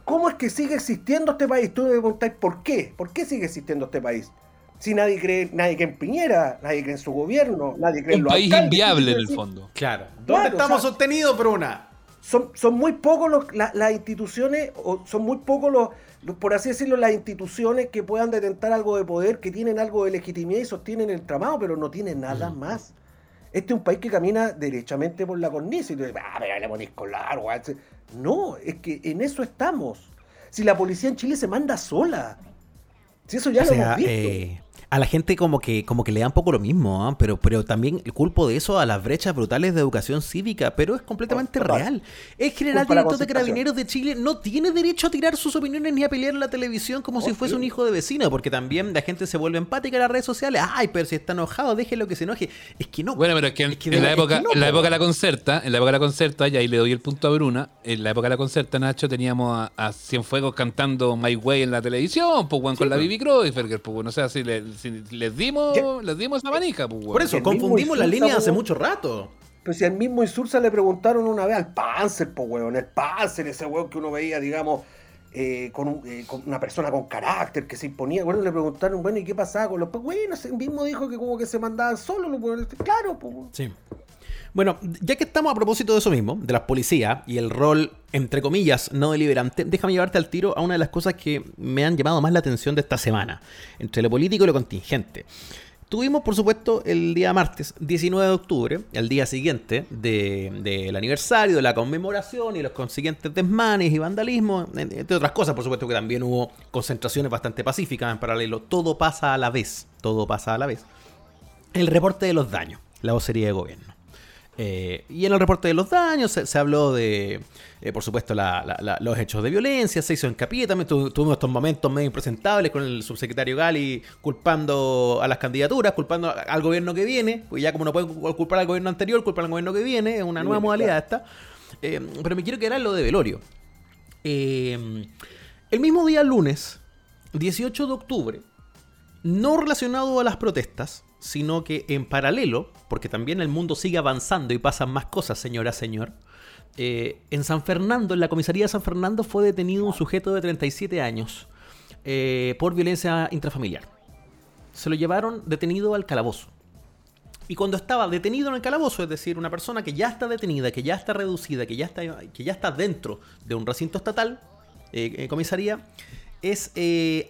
¿cómo es que sigue existiendo este país? Tú me preguntáis, ¿por qué? ¿Por qué sigue existiendo este país? Si nadie cree, nadie cree en Piñera, nadie cree en su gobierno, nadie cree en los país inviable en el fondo. Claro. ¿Dónde estamos sostenidos, Bruna? Son, son muy pocos las instituciones, o son muy pocos los, por así decirlo, las instituciones que puedan detentar algo de poder, que tienen algo de legitimidad y sostienen el tramado, pero no tienen nada mm. más. Este es un país que camina derechamente por la cornisa y tú dices, ah, pero le ponís colar, No, es que en eso estamos. Si la policía en Chile se manda sola. Si eso ya lo hemos visto. Eh, a la gente como que, como que le da un poco lo mismo, ¿ah? pero, pero también culpo de eso a las brechas brutales de educación cívica, pero es completamente real. El general director de Carabineros de Chile no tiene derecho a tirar sus opiniones ni a pelear en la televisión como si fuese un hijo de vecino, porque también la gente se vuelve empática en las redes sociales. Ay, pero si está enojado, déjelo que se enoje. Es que no. Bueno, pero es que en, la, época, en la época de la concerta, en la época de la concerta, y ahí le doy el punto a Bruna, en la época de la concerta, Nacho, teníamos a, Cienfuegos cantando My Way en la televisión, pues, con la Bibi Kreuzberger, pues, no sé si les dimos les dimos esa manija, pues, Por eso, confundimos la línea hace mucho rato. Pero si al mismo Insursa le preguntaron una vez al Panzer, pues, weón, el Panzer, ese weón que uno veía, digamos, eh, eh, con, una persona con carácter que se imponía. Bueno, le preguntaron, bueno, ¿y qué pasaba con los.? Pues, bueno, el mismo dijo que como que se mandaban solos los Claro, pues. Sí. Bueno, ya que estamos a propósito de eso mismo, de las policías y el rol, entre comillas, no deliberante, déjame llevarte al tiro a una de las cosas que me han llamado más la atención de esta semana, entre lo político y lo contingente. Tuvimos, por supuesto, el día martes 19 de octubre, el día siguiente del aniversario, de la conmemoración y los consiguientes desmanes y vandalismo, entre otras cosas, por supuesto que también hubo concentraciones bastante pacíficas en paralelo. Todo pasa a la vez, todo pasa a la vez. El reporte de los daños, la vocería de gobierno. Eh, y en el reporte de los daños se, habló de, eh, por supuesto, los hechos de violencia, se hizo hincapié, también tuvimos estos momentos medio impresentables con el subsecretario Gali culpando a las candidaturas, culpando al gobierno que viene, pues ya como no pueden culpar al gobierno anterior, culpar al gobierno que viene, es una nueva modalidad esta. Eh, pero me quiero quedar en lo de Velorio. el mismo día lunes, 18 de octubre, no relacionado a las protestas, sino que en paralelo, porque también el mundo sigue avanzando y pasan más cosas, señora, señor, eh, en San Fernando, en la comisaría de San Fernando, fue detenido un sujeto de 37 años eh, por violencia intrafamiliar. Se lo llevaron detenido al calabozo. Y cuando estaba detenido en el calabozo, es decir, una persona que ya está detenida, que ya está reducida, que ya está, que ya está dentro de un recinto estatal, eh, comisaría, es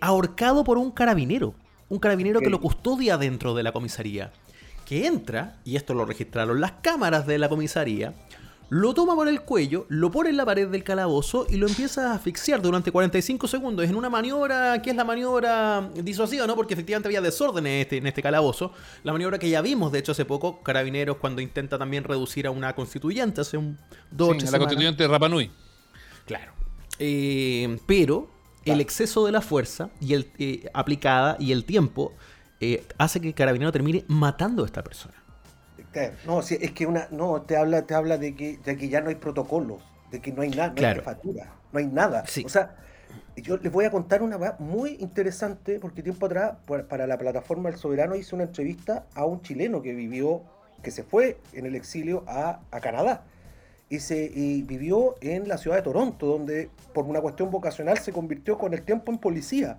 ahorcado por un carabinero un carabinero que lo custodia dentro de la comisaría, que entra, y esto lo registraron las cámaras de la comisaría, lo toma por el cuello, lo pone en la pared del calabozo y lo empieza a asfixiar durante 45 segundos en una maniobra que es la maniobra disuasiva, ¿no? Porque efectivamente había desorden en este, en este calabozo. La maniobra que ya vimos, de hecho, hace poco, Carabineros cuando intenta también reducir a una constituyente hace un dos sí, La constituyente de Rapanui. Claro. Eh, pero el exceso de la fuerza y el, eh, aplicada y el tiempo eh, hace que el carabinero termine matando a esta persona. No, es que una, no, te habla, te habla de que, de que ya no hay protocolos, de que no hay nada, no hay no hay nada. Sí. O sea, yo les voy a contar una muy interesante, porque tiempo atrás, para la plataforma El Soberano, hice una entrevista a un chileno que vivió, que se fue en el exilio a, a Canadá. Y, se, vivió en la ciudad de Toronto, donde por una cuestión vocacional se convirtió con el tiempo en policía.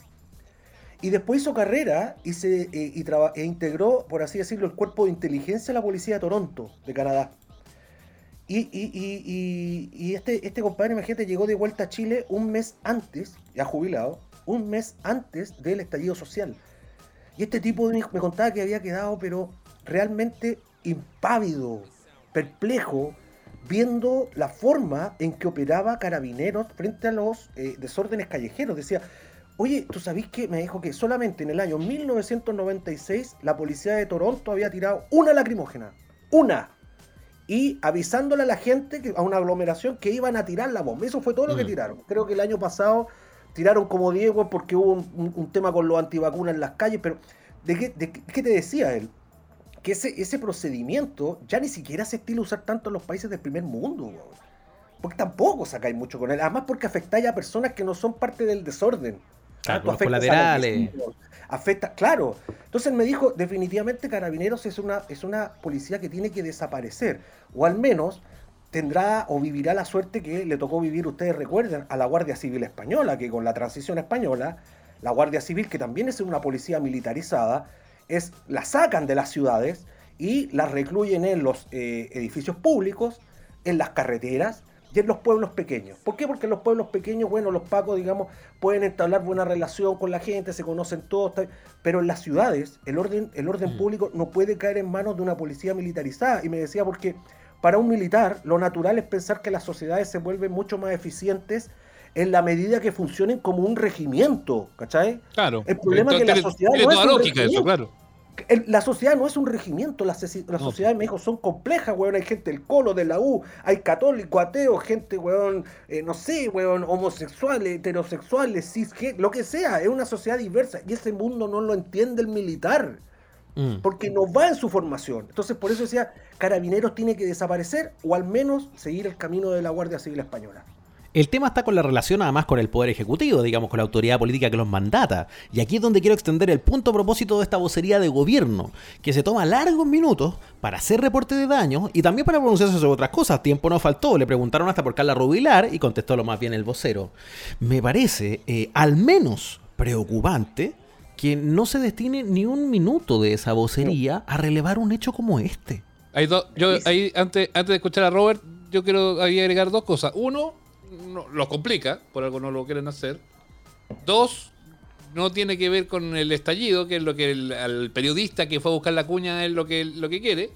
Y después hizo carrera y, se, eh, y traba- e integró, por así decirlo, el cuerpo de inteligencia de la policía de Toronto, de Canadá. Y, y- y- este, este compadre, imagínate, llegó de vuelta a Chile un mes antes, ya jubilado, un mes antes del estallido social. Y este tipo me me contaba que había quedado, pero realmente impávido, perplejo, viendo la forma en que operaba Carabineros frente a los eh, desórdenes callejeros. Decía, oye, ¿tú sabés que Me dijo que solamente en el año 1996 la policía de Toronto había tirado una lacrimógena. Una y avisándole a la gente, que, a una aglomeración, que iban a tirar la bomba. Eso fue todo lo que Mm. tiraron. Creo que el año pasado tiraron como Diego porque hubo un, un- un tema con los antivacunas en las calles, pero ¿de qué, de qué- qué te decía él? Que ese, ese procedimiento ya ni siquiera se estila usar tanto en los países del primer mundo, weón. Porque tampoco sacáis mucho con él. Además porque afectáis a personas que no son parte del desorden. Claro, los colaterales. Afecta, claro. Entonces me dijo, definitivamente Carabineros es una, es una policía que tiene que desaparecer. O al menos tendrá o vivirá la suerte que le tocó vivir, ustedes recuerden, a la Guardia Civil Española, que con la transición española, la Guardia Civil, que también es una policía militarizada, es, la sacan de las ciudades y la recluyen en los eh, edificios públicos, en las carreteras y en los pueblos pequeños. ¿Por qué? Porque en los pueblos pequeños, bueno, los pacos, digamos, pueden entablar buena relación con la gente, se conocen todos, pero en las ciudades el orden, el orden Mm. público no puede caer en manos de una policía militarizada. Y me decía, porque para un militar lo natural es pensar que las sociedades se vuelven mucho más eficientes en la medida que funcionen como un regimiento, ¿cachai? Claro. El problema es que la sociedad tiene no es toda un lógica eso, claro. El- la sociedad no es un regimiento, las, las No. sociedades, me dijo, son complejas, weón. Hay gente del colo, de la U, hay católico, ateo, gente, weón, eh, no sé, weón, homosexuales, heterosexuales, cisgé, lo que sea. Es una sociedad diversa y ese mundo no lo entiende el militar Mm. porque no va en su formación. Entonces, por eso decía, Carabineros tiene que desaparecer o al menos seguir el camino de la Guardia Civil Española. El tema está con la relación además con el poder ejecutivo, digamos, con la autoridad política que los mandata. Y aquí es donde quiero extender el punto a propósito de esta vocería de gobierno, que se toma largos minutos para hacer reporte de daños y también para pronunciarse sobre otras cosas. Tiempo no faltó, le preguntaron hasta por Carla Rubilar y contestó lo más bien el vocero. Me parece eh, al menos preocupante que no se destine ni un minuto de esa vocería a relevar un hecho como este. Hay dos, yo ahí antes, antes de escuchar a Robert, yo quiero ahí agregar dos cosas. Uno, no, lo complica, por algo no lo quieren hacer. Dos, no tiene que ver con el estallido, que es lo que el, al periodista que fue a buscar la cuña es lo que, lo que quiere.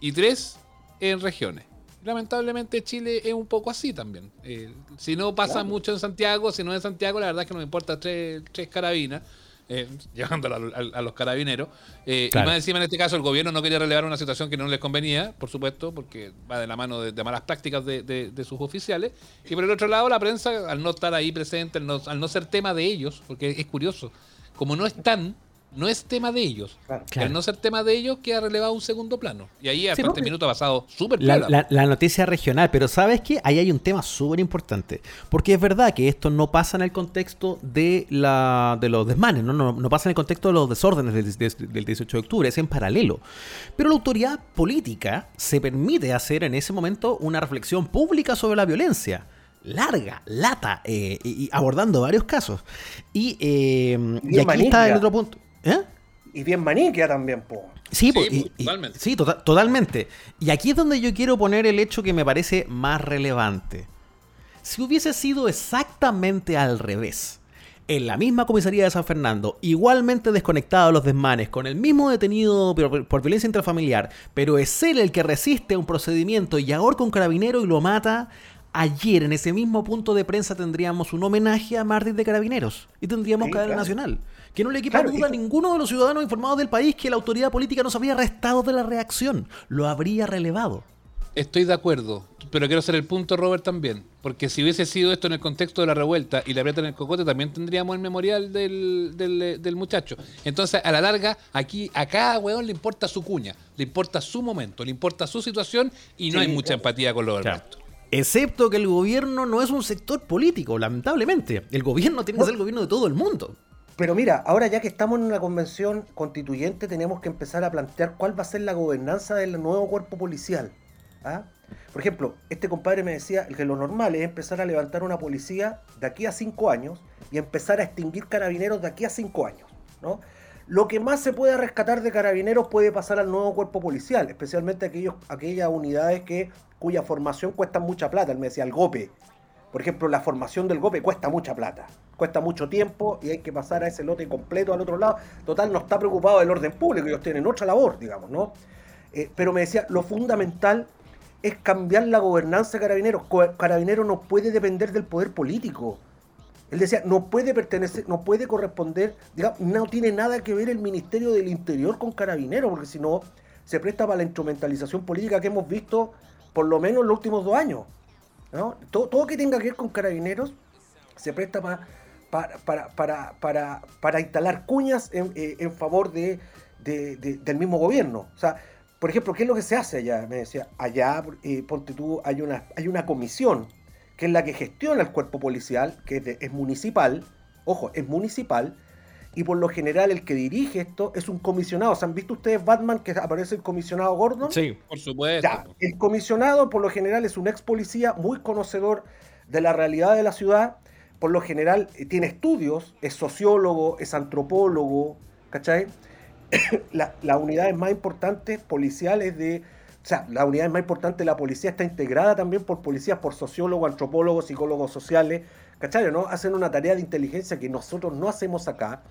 Y tres, en regiones. Lamentablemente Chile es un poco así también. Eh, si no pasa Claro. mucho en Santiago, si no en Santiago, la verdad es que no me importa tres, tres carabinas, eh, a, a- a los carabineros. Eh, Claro. Y más encima en este caso el gobierno no quería relevar una situación que no les convenía, por supuesto, porque va de la mano de, de malas prácticas de, de- de sus oficiales. Y por el otro lado, la prensa, al no estar ahí presente, al no, al no ser tema de ellos, porque es curioso, como no están, no es tema de ellos. Claro. Al no ser tema de ellos, queda relevado a un segundo plano. Y ahí, Sí, aparte, ¿no? el minuto ha pasado súper La, la- la noticia regional, pero ¿sabes qué? Ahí hay un tema súper importante. Porque es verdad que esto no pasa en el contexto de, la, de los desmanes, ¿no? No, no pasa en el contexto de los desórdenes del, des- del 18 de octubre, es en paralelo. Pero la autoridad política se permite hacer en ese momento una reflexión pública sobre la violencia. Larga, lata, eh, y, abordando varios casos. Y, eh, y aquí está el otro punto. ¿Eh? Y bien maniquea también, po. Sí, Sí, po- y- y- totalmente. sí, tota- totalmente. Y aquí es donde yo quiero poner el hecho que me parece más relevante. Si hubiese sido exactamente al revés, en la misma comisaría de San Fernando, igualmente desconectado de los desmanes, con el mismo detenido por, por violencia intrafamiliar, pero es él el que resiste a un procedimiento y ahorca un carabinero y lo mata, ayer en ese mismo punto de prensa tendríamos un homenaje a mártir de carabineros y tendríamos Sí, cadena claro. nacional. Que no le quepa Claro, duda a ninguno de los ciudadanos informados del país que la autoridad política nos habría restado de la reacción, lo habría relevado. Estoy de acuerdo, pero quiero hacer el punto, Robert, también. Porque si hubiese sido esto en el contexto de la revuelta y la aprieta en el cocote, también tendríamos el memorial del, del, del muchacho. Entonces, a la larga, aquí a cada weón le importa su cuña, le importa su momento, le importa su situación y no Sí, hay mucha claro. empatía con lo del Claro. Excepto que el gobierno no es un sector político, lamentablemente. El gobierno tiene que ser el gobierno de todo el mundo. Pero mira, ahora ya que estamos en una convención constituyente, tenemos que empezar a plantear cuál va a ser la gobernanza del nuevo cuerpo policial. ¿ah? Por ejemplo, este compadre me decía que lo normal es empezar a levantar una policía de aquí a cinco años y empezar a extinguir carabineros de aquí a cinco años. ¿no? Lo que más se puede rescatar de carabineros puede pasar al nuevo cuerpo policial, especialmente aquellos, aquellas unidades que, cuya formación cuesta mucha plata. Él me decía, el GOPE. Por ejemplo, la formación del GOPE cuesta mucha plata, cuesta mucho tiempo y hay que pasar a ese lote completo al otro lado. Total, no está preocupado del orden público, ellos tienen otra labor, digamos, ¿no? Eh, pero me decía, lo fundamental es cambiar la gobernanza de Carabineros. Carabineros no puede depender del poder político. Él decía, no puede pertenecer, no puede corresponder, digamos, no tiene nada que ver el Ministerio del Interior con Carabineros, porque si no, se presta para la instrumentalización política que hemos visto por lo menos en los últimos dos años. Todo, que tenga que ver con Carabineros se presta para, para, para, para, para instalar cuñas en, eh, favor de, del mismo gobierno. O sea, por ejemplo, ¿qué es lo que se hace allá? Me decía, allá, eh, ponte tú, hay una, hay una comisión que es la que gestiona el cuerpo policial, que es, municipal, ojo, es municipal, y por lo general el que dirige esto es un comisionado. ¿Se han visto ustedes Batman que aparece el comisionado Gordon? Sí, por supuesto. Ya, el comisionado por lo general es un ex policía muy conocedor de la realidad de la ciudad, por lo general eh, tiene estudios, es sociólogo, es antropólogo, ¿cachai? las unidades más importantes policiales de... O sea, las unidades más importantes de la policía está integrada también por policías, por sociólogos, antropólogos, psicólogos sociales, ¿cachai? ¿no? Hacen una tarea de inteligencia que nosotros no hacemos acá.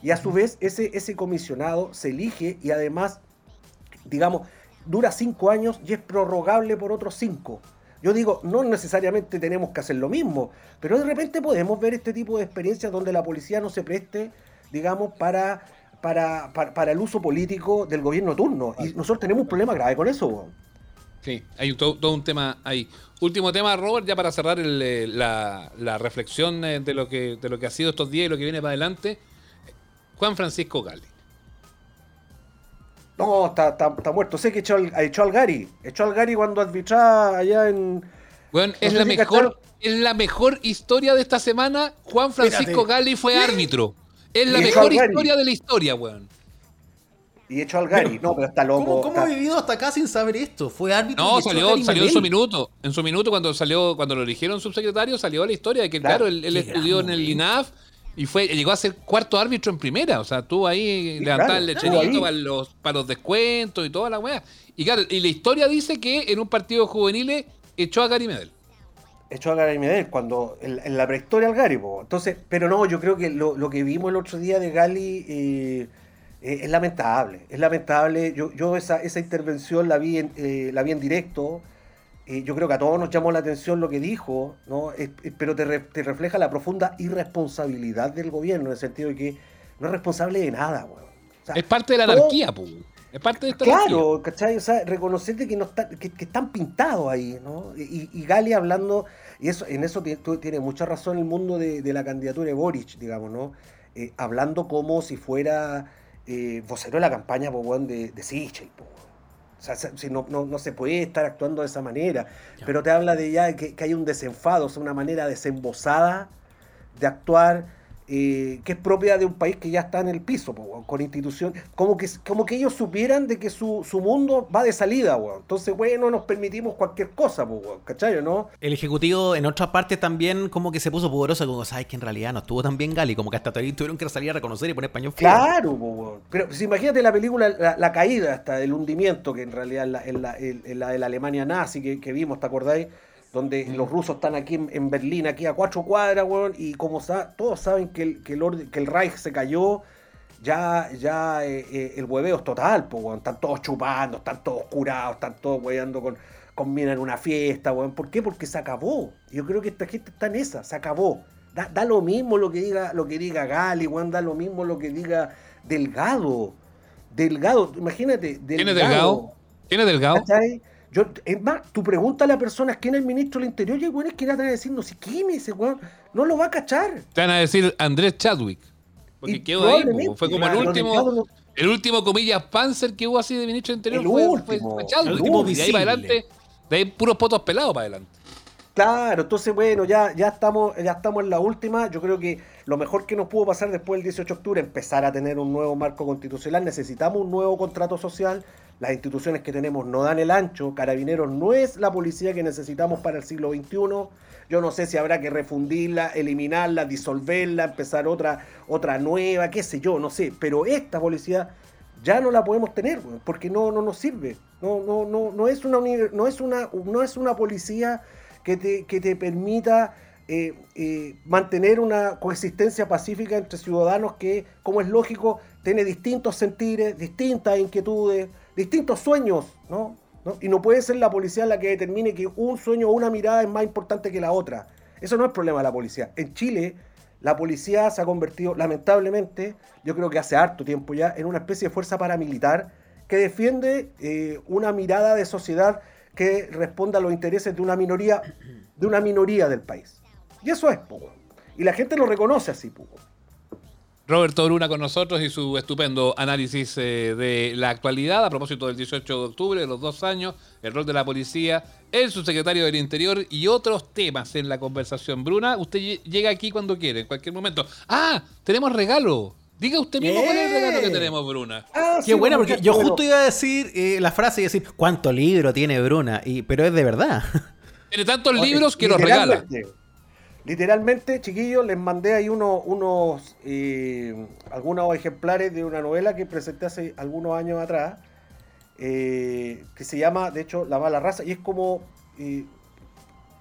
Y a su vez, ese, ese comisionado se elige y además, digamos, dura cinco años y es prorrogable por otros cinco. Yo digo, no necesariamente tenemos que hacer lo mismo, pero de repente podemos ver este tipo de experiencias donde la policía no se preste, digamos, para para, para, el uso político del gobierno turno. Y nosotros tenemos un problema grave con eso. Sí, hay todo, un tema ahí. Último tema, Robert, ya para cerrar eh, la, la, reflexión eh, de lo, que, de lo que ha sido estos días y lo que viene para adelante. Juan Francisco Gali. No, está, está, muerto. Sé que echó al, echó al Gary. Echó al Gary cuando arbitraba allá en. Bueno, es, la mejor, es la mejor historia de esta semana. Juan Francisco Gali fue árbitro. Es la mejor historia de la historia, weón. Y hecho al Gary, no, pero está loco. ¿Cómo, ha vivido hasta acá sin saber esto? Fue árbitro. No, salió, salió en su minuto. En su minuto, cuando salió, cuando lo eligieron subsecretario, salió la historia de que, claro, él, estudió en el INAF y fue, llegó a ser cuarto árbitro en primera. O sea, tú ahí sí, el lecherito para, los, para los descuentos y toda la weá. Y claro, y la historia dice que en un partido juvenil echó a Gary Medel echó a Gary Medel cuando en, la prehistoria al Gary. Entonces, pero no, yo creo que lo, que vimos el otro día de Gali eh, eh, es lamentable. Es lamentable. Yo, yo esa, esa intervención la vi en, eh, la vi en directo. yo creo que a todos nos llamó la atención lo que dijo, ¿no? pero te, refleja la profunda irresponsabilidad del gobierno, en el sentido de que no es responsable de nada, es parte de la anarquía. Es parte de esta Claro, ¿cachai? O sea, reconocerte que, no está, que, están pintados ahí, ¿no? Y, y, Gali hablando, y eso en eso tiene mucha razón el mundo de, la candidatura de Boric, digamos, ¿no? Eh, hablando como si fuera eh, vocero de la campaña de, de Sichel, O sea, si no, no, se puede estar actuando de esa manera. Pero te habla de ya que, que hay un desenfado, o sea, una manera desembosada de actuar eh, que es propia de un país que ya está en el piso, con instituciones, como que, como que ellos supieran de que su, mundo va de salida, entonces, bueno, nos permitimos cualquier cosa, ¿cachai? ¿no? El Ejecutivo en otra parte también como que se puso poderoso, como sabes que en realidad no estuvo tan bien Gali, como que hasta tuvieron que salir a reconocer y poner español Claro, pero pues, imagínate la película la, caída hasta el hundimiento, que en realidad es la, de la Alemania nazi que, que vimos, ¿te acordáis? Donde los rusos están aquí en, Berlín, aquí a cuatro cuadras, weón, y como todos saben que el, que el, que el Reich se cayó, ya, ya eh, eh, el hueveo es total, pues, weón. Están todos chupando, están todos curados, están todos con, con mina en una fiesta, weón. ¿Por qué? Porque se acabó. Yo creo que esta gente está en esa, se acabó. Da, lo mismo lo que diga, lo que diga Gali, weón, da lo mismo lo que diga Delgado. Delgado, imagínate, Delgado. ¿Quién es Delgado? ¿Quién es Delgado? Yo, es más, tú pregunta a la persona quién es el ministro del Interior y hay weones que van a decir, no sé quién es ese weón, no lo va a cachar. Te van a decir Andrés Chadwick. Porque quedó ahí, fue como el último, el último, comillas, Panzer que hubo así de ministro del Interior. El fue, último, fue, Chadwick. El último de ahí para adelante, de ahí puros potos pelados para adelante. Claro, entonces bueno, ya, ya, estamos, ya estamos en la última. Yo creo que lo mejor que nos pudo pasar después del 18 de octubre, empezar a tener un nuevo marco constitucional. Necesitamos un nuevo contrato social. Las instituciones que tenemos no dan el ancho. Carabineros no es la policía que necesitamos para el siglo XXI. Yo no sé si habrá que refundirla, eliminarla, disolverla, empezar otra, otra nueva, qué sé yo, no sé. Pero esta policía ya no la podemos tener, porque no, no nos sirve. No, no, no, no es una no es una, no es una policía que te, que te permita eh, eh, mantener una coexistencia pacífica entre ciudadanos que, como es lógico, tiene distintos sentires, distintas inquietudes, distintos sueños, ¿no? Y no puede ser la policía la que determine que un sueño o una mirada es más importante que la otra. Eso no es problema de la policía. En Chile, la policía se ha convertido, lamentablemente, yo creo que hace harto tiempo ya, en una especie de fuerza paramilitar que defiende eh, una mirada de sociedad que responda a los intereses de una minoría, de una minoría del país. Y eso es, poco. Y la gente lo reconoce así, poco. Roberto Bruna con nosotros y su estupendo análisis eh, de la actualidad a propósito del 18 de octubre, de los dos años, el rol de la policía, el subsecretario del Interior y otros temas en la conversación. Bruna, usted llega aquí cuando quiere, en cualquier momento. ¡Ah! Tenemos regalo. Diga usted mismo cuál es el regalo que tenemos, Bruna. Ah, Qué bueno, porque yo justo iba a decir eh, la frase y decir cuánto libro tiene Bruna, y, pero es de verdad. Tiene tantos libros que los regala. Literalmente, chiquillos, les mandé ahí unos eh, algunos ejemplares de una novela que presenté hace algunos años atrás, eh, que se llama, de hecho, La mala raza, y es como,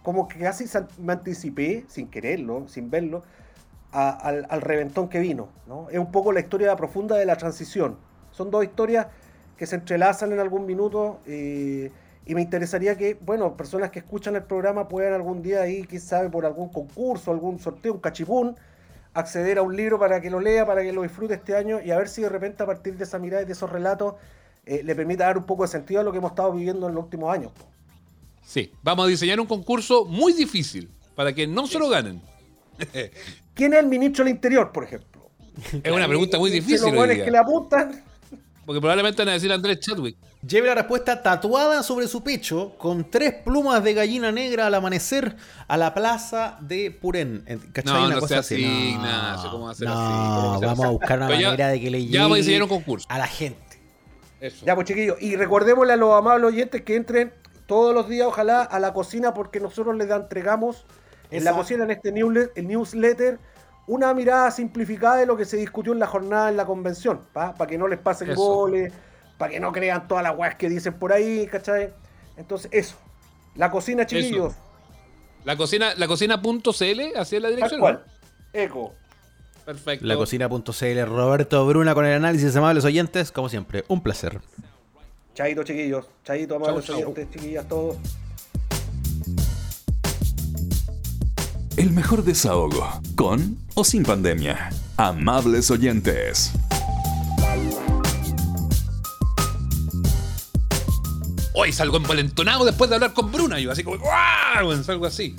como que casi me anticipé, sin quererlo, sin verlo, al, reventón que vino. ¿no? Es un poco la historia profunda de la transición. Son dos historias que se entrelazan en algún minuto eh, y me interesaría que, bueno, personas que escuchan el programa puedan algún día ahí, quién sabe, por algún concurso, algún sorteo, un cachipún, acceder a un libro para que lo lea, para que lo disfrute este año y a ver si de repente a partir de esa mirada y de esos relatos eh, le permita dar un poco de sentido a lo que hemos estado viviendo en los últimos años. Sí, vamos a diseñar un concurso muy difícil para que no se lo ganen. ¿Quién es el ministro del Interior, por ejemplo? Es una pregunta muy difícil. Los que le apuntan. Porque probablemente van a decir Andrés Chadwick. Lleve la respuesta tatuada sobre su pecho con tres plumas de gallina negra al amanecer a la plaza de Purén. ¿Cachai? No, una no cosa así. No, ¿cómo va a ser así? vamos a buscar una manera de que le llegue ya vamos a un concurso. a la gente. Eso. Ya, pues chiquillos. Y recordémosle a los amables oyentes que entren todos los días, ojalá, a la cocina porque nosotros les entregamos en la cocina, en este newsletter, una mirada simplificada de lo que se discutió en la jornada en la convención, para que no les pasen goles, para que no crean todas las weas que dicen por ahí, ¿cachai? Entonces, eso. La cocina, chiquillos. La cocina, la cocina.cl, así es la dirección. Tal cual. Eco. Perfecto. La cocina.cl, Roberto Bruna con el análisis, amables oyentes, como siempre, un placer. Chaito, chiquillos. Chaito, amables oyentes, chiquillas, todos. El mejor desahogo, con o sin pandemia. Amables oyentes. Hoy salgo envalentonado después de hablar con Bruna, yo así como, ¡guau! Salgo así.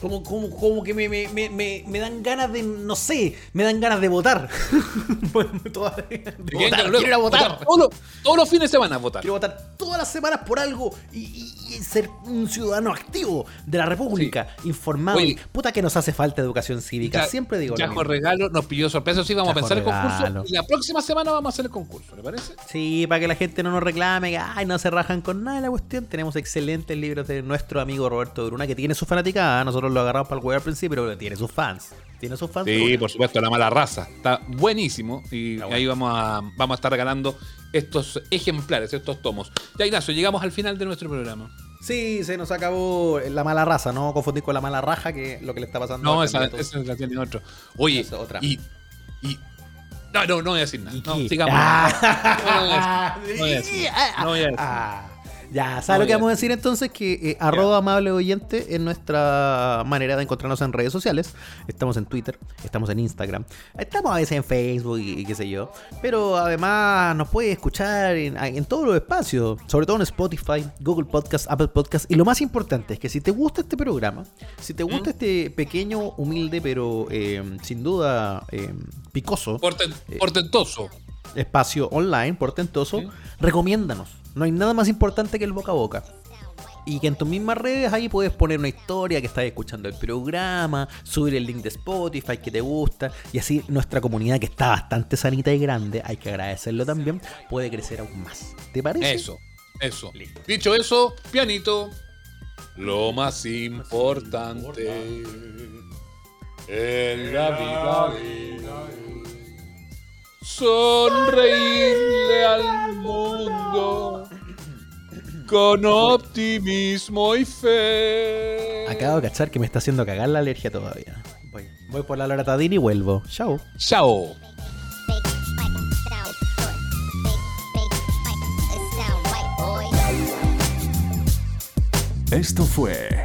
Como, como, como que me, me, me, me, dan ganas de, no sé, me dan ganas de votar. Todavía, quiero ir a votar. Todos, los, fines de semana a votar. Quiero votar todas las semanas por algo y, ser un ciudadano activo de la República, informado. Puta que nos hace falta educación cívica. Siempre digo. Ya con regalo nos pidió sorpresa. Sí, vamos a pensar el concurso. Y la próxima semana vamos a hacer el concurso, ¿le parece? Sí, para que la gente no nos reclame, que ay, no se rajan con nada de la cuestión. Tenemos excelentes libros de nuestro amigo Roberto Bruna, que tiene su fanaticada. Nosotros lo agarramos para el juego al principio, pero tiene sus fans. Tiene sus fans. Sí, por supuesto, la mala raza. Está buenísimo. Y ahí vamos a, vamos a estar regalando estos ejemplares, estos tomos. Ya, Ignacio, llegamos al final de nuestro programa. Sí, se nos acabó la mala raza, no confundir con la mala raja, que lo que le está pasando. No, esa, esa la tiene otro. Oye, otra. y, y no, no, no voy a decir nada. No, sigamos. Ah. No, voy a decir. No voy a decir. Ah. Ya, ¿sabes lo que vamos a decir entonces? Que eh, arroba amable oyente es nuestra manera de encontrarnos en redes sociales. Estamos en Twitter, estamos en Instagram, estamos a veces en Facebook y, qué sé yo. Pero además nos puede escuchar en, todos los espacios, sobre todo en Spotify, Google Podcast, Apple Podcast. Y lo más importante es que si te gusta este programa, si te gusta este pequeño, humilde, pero eh, sin duda eh, picoso, portentoso espacio online, portentoso, recomiéndanos no hay nada más importante que el boca a boca. y que en tus mismas redes ahí puedes poner una historia que estás escuchando el programa, subir el link de Spotify que te gusta y así nuestra comunidad que está bastante sanita y grande, hay que agradecerlo también, puede crecer aún más. ¿Te parece? Eso, eso. Dicho eso, pianito. Lo más importante en la vida sonreírle al mundo con optimismo y fe. Acabo de cachar que me está haciendo cagar la alergia todavía. Voy, voy por la loratadina y vuelvo. Chao. Chao. Esto fue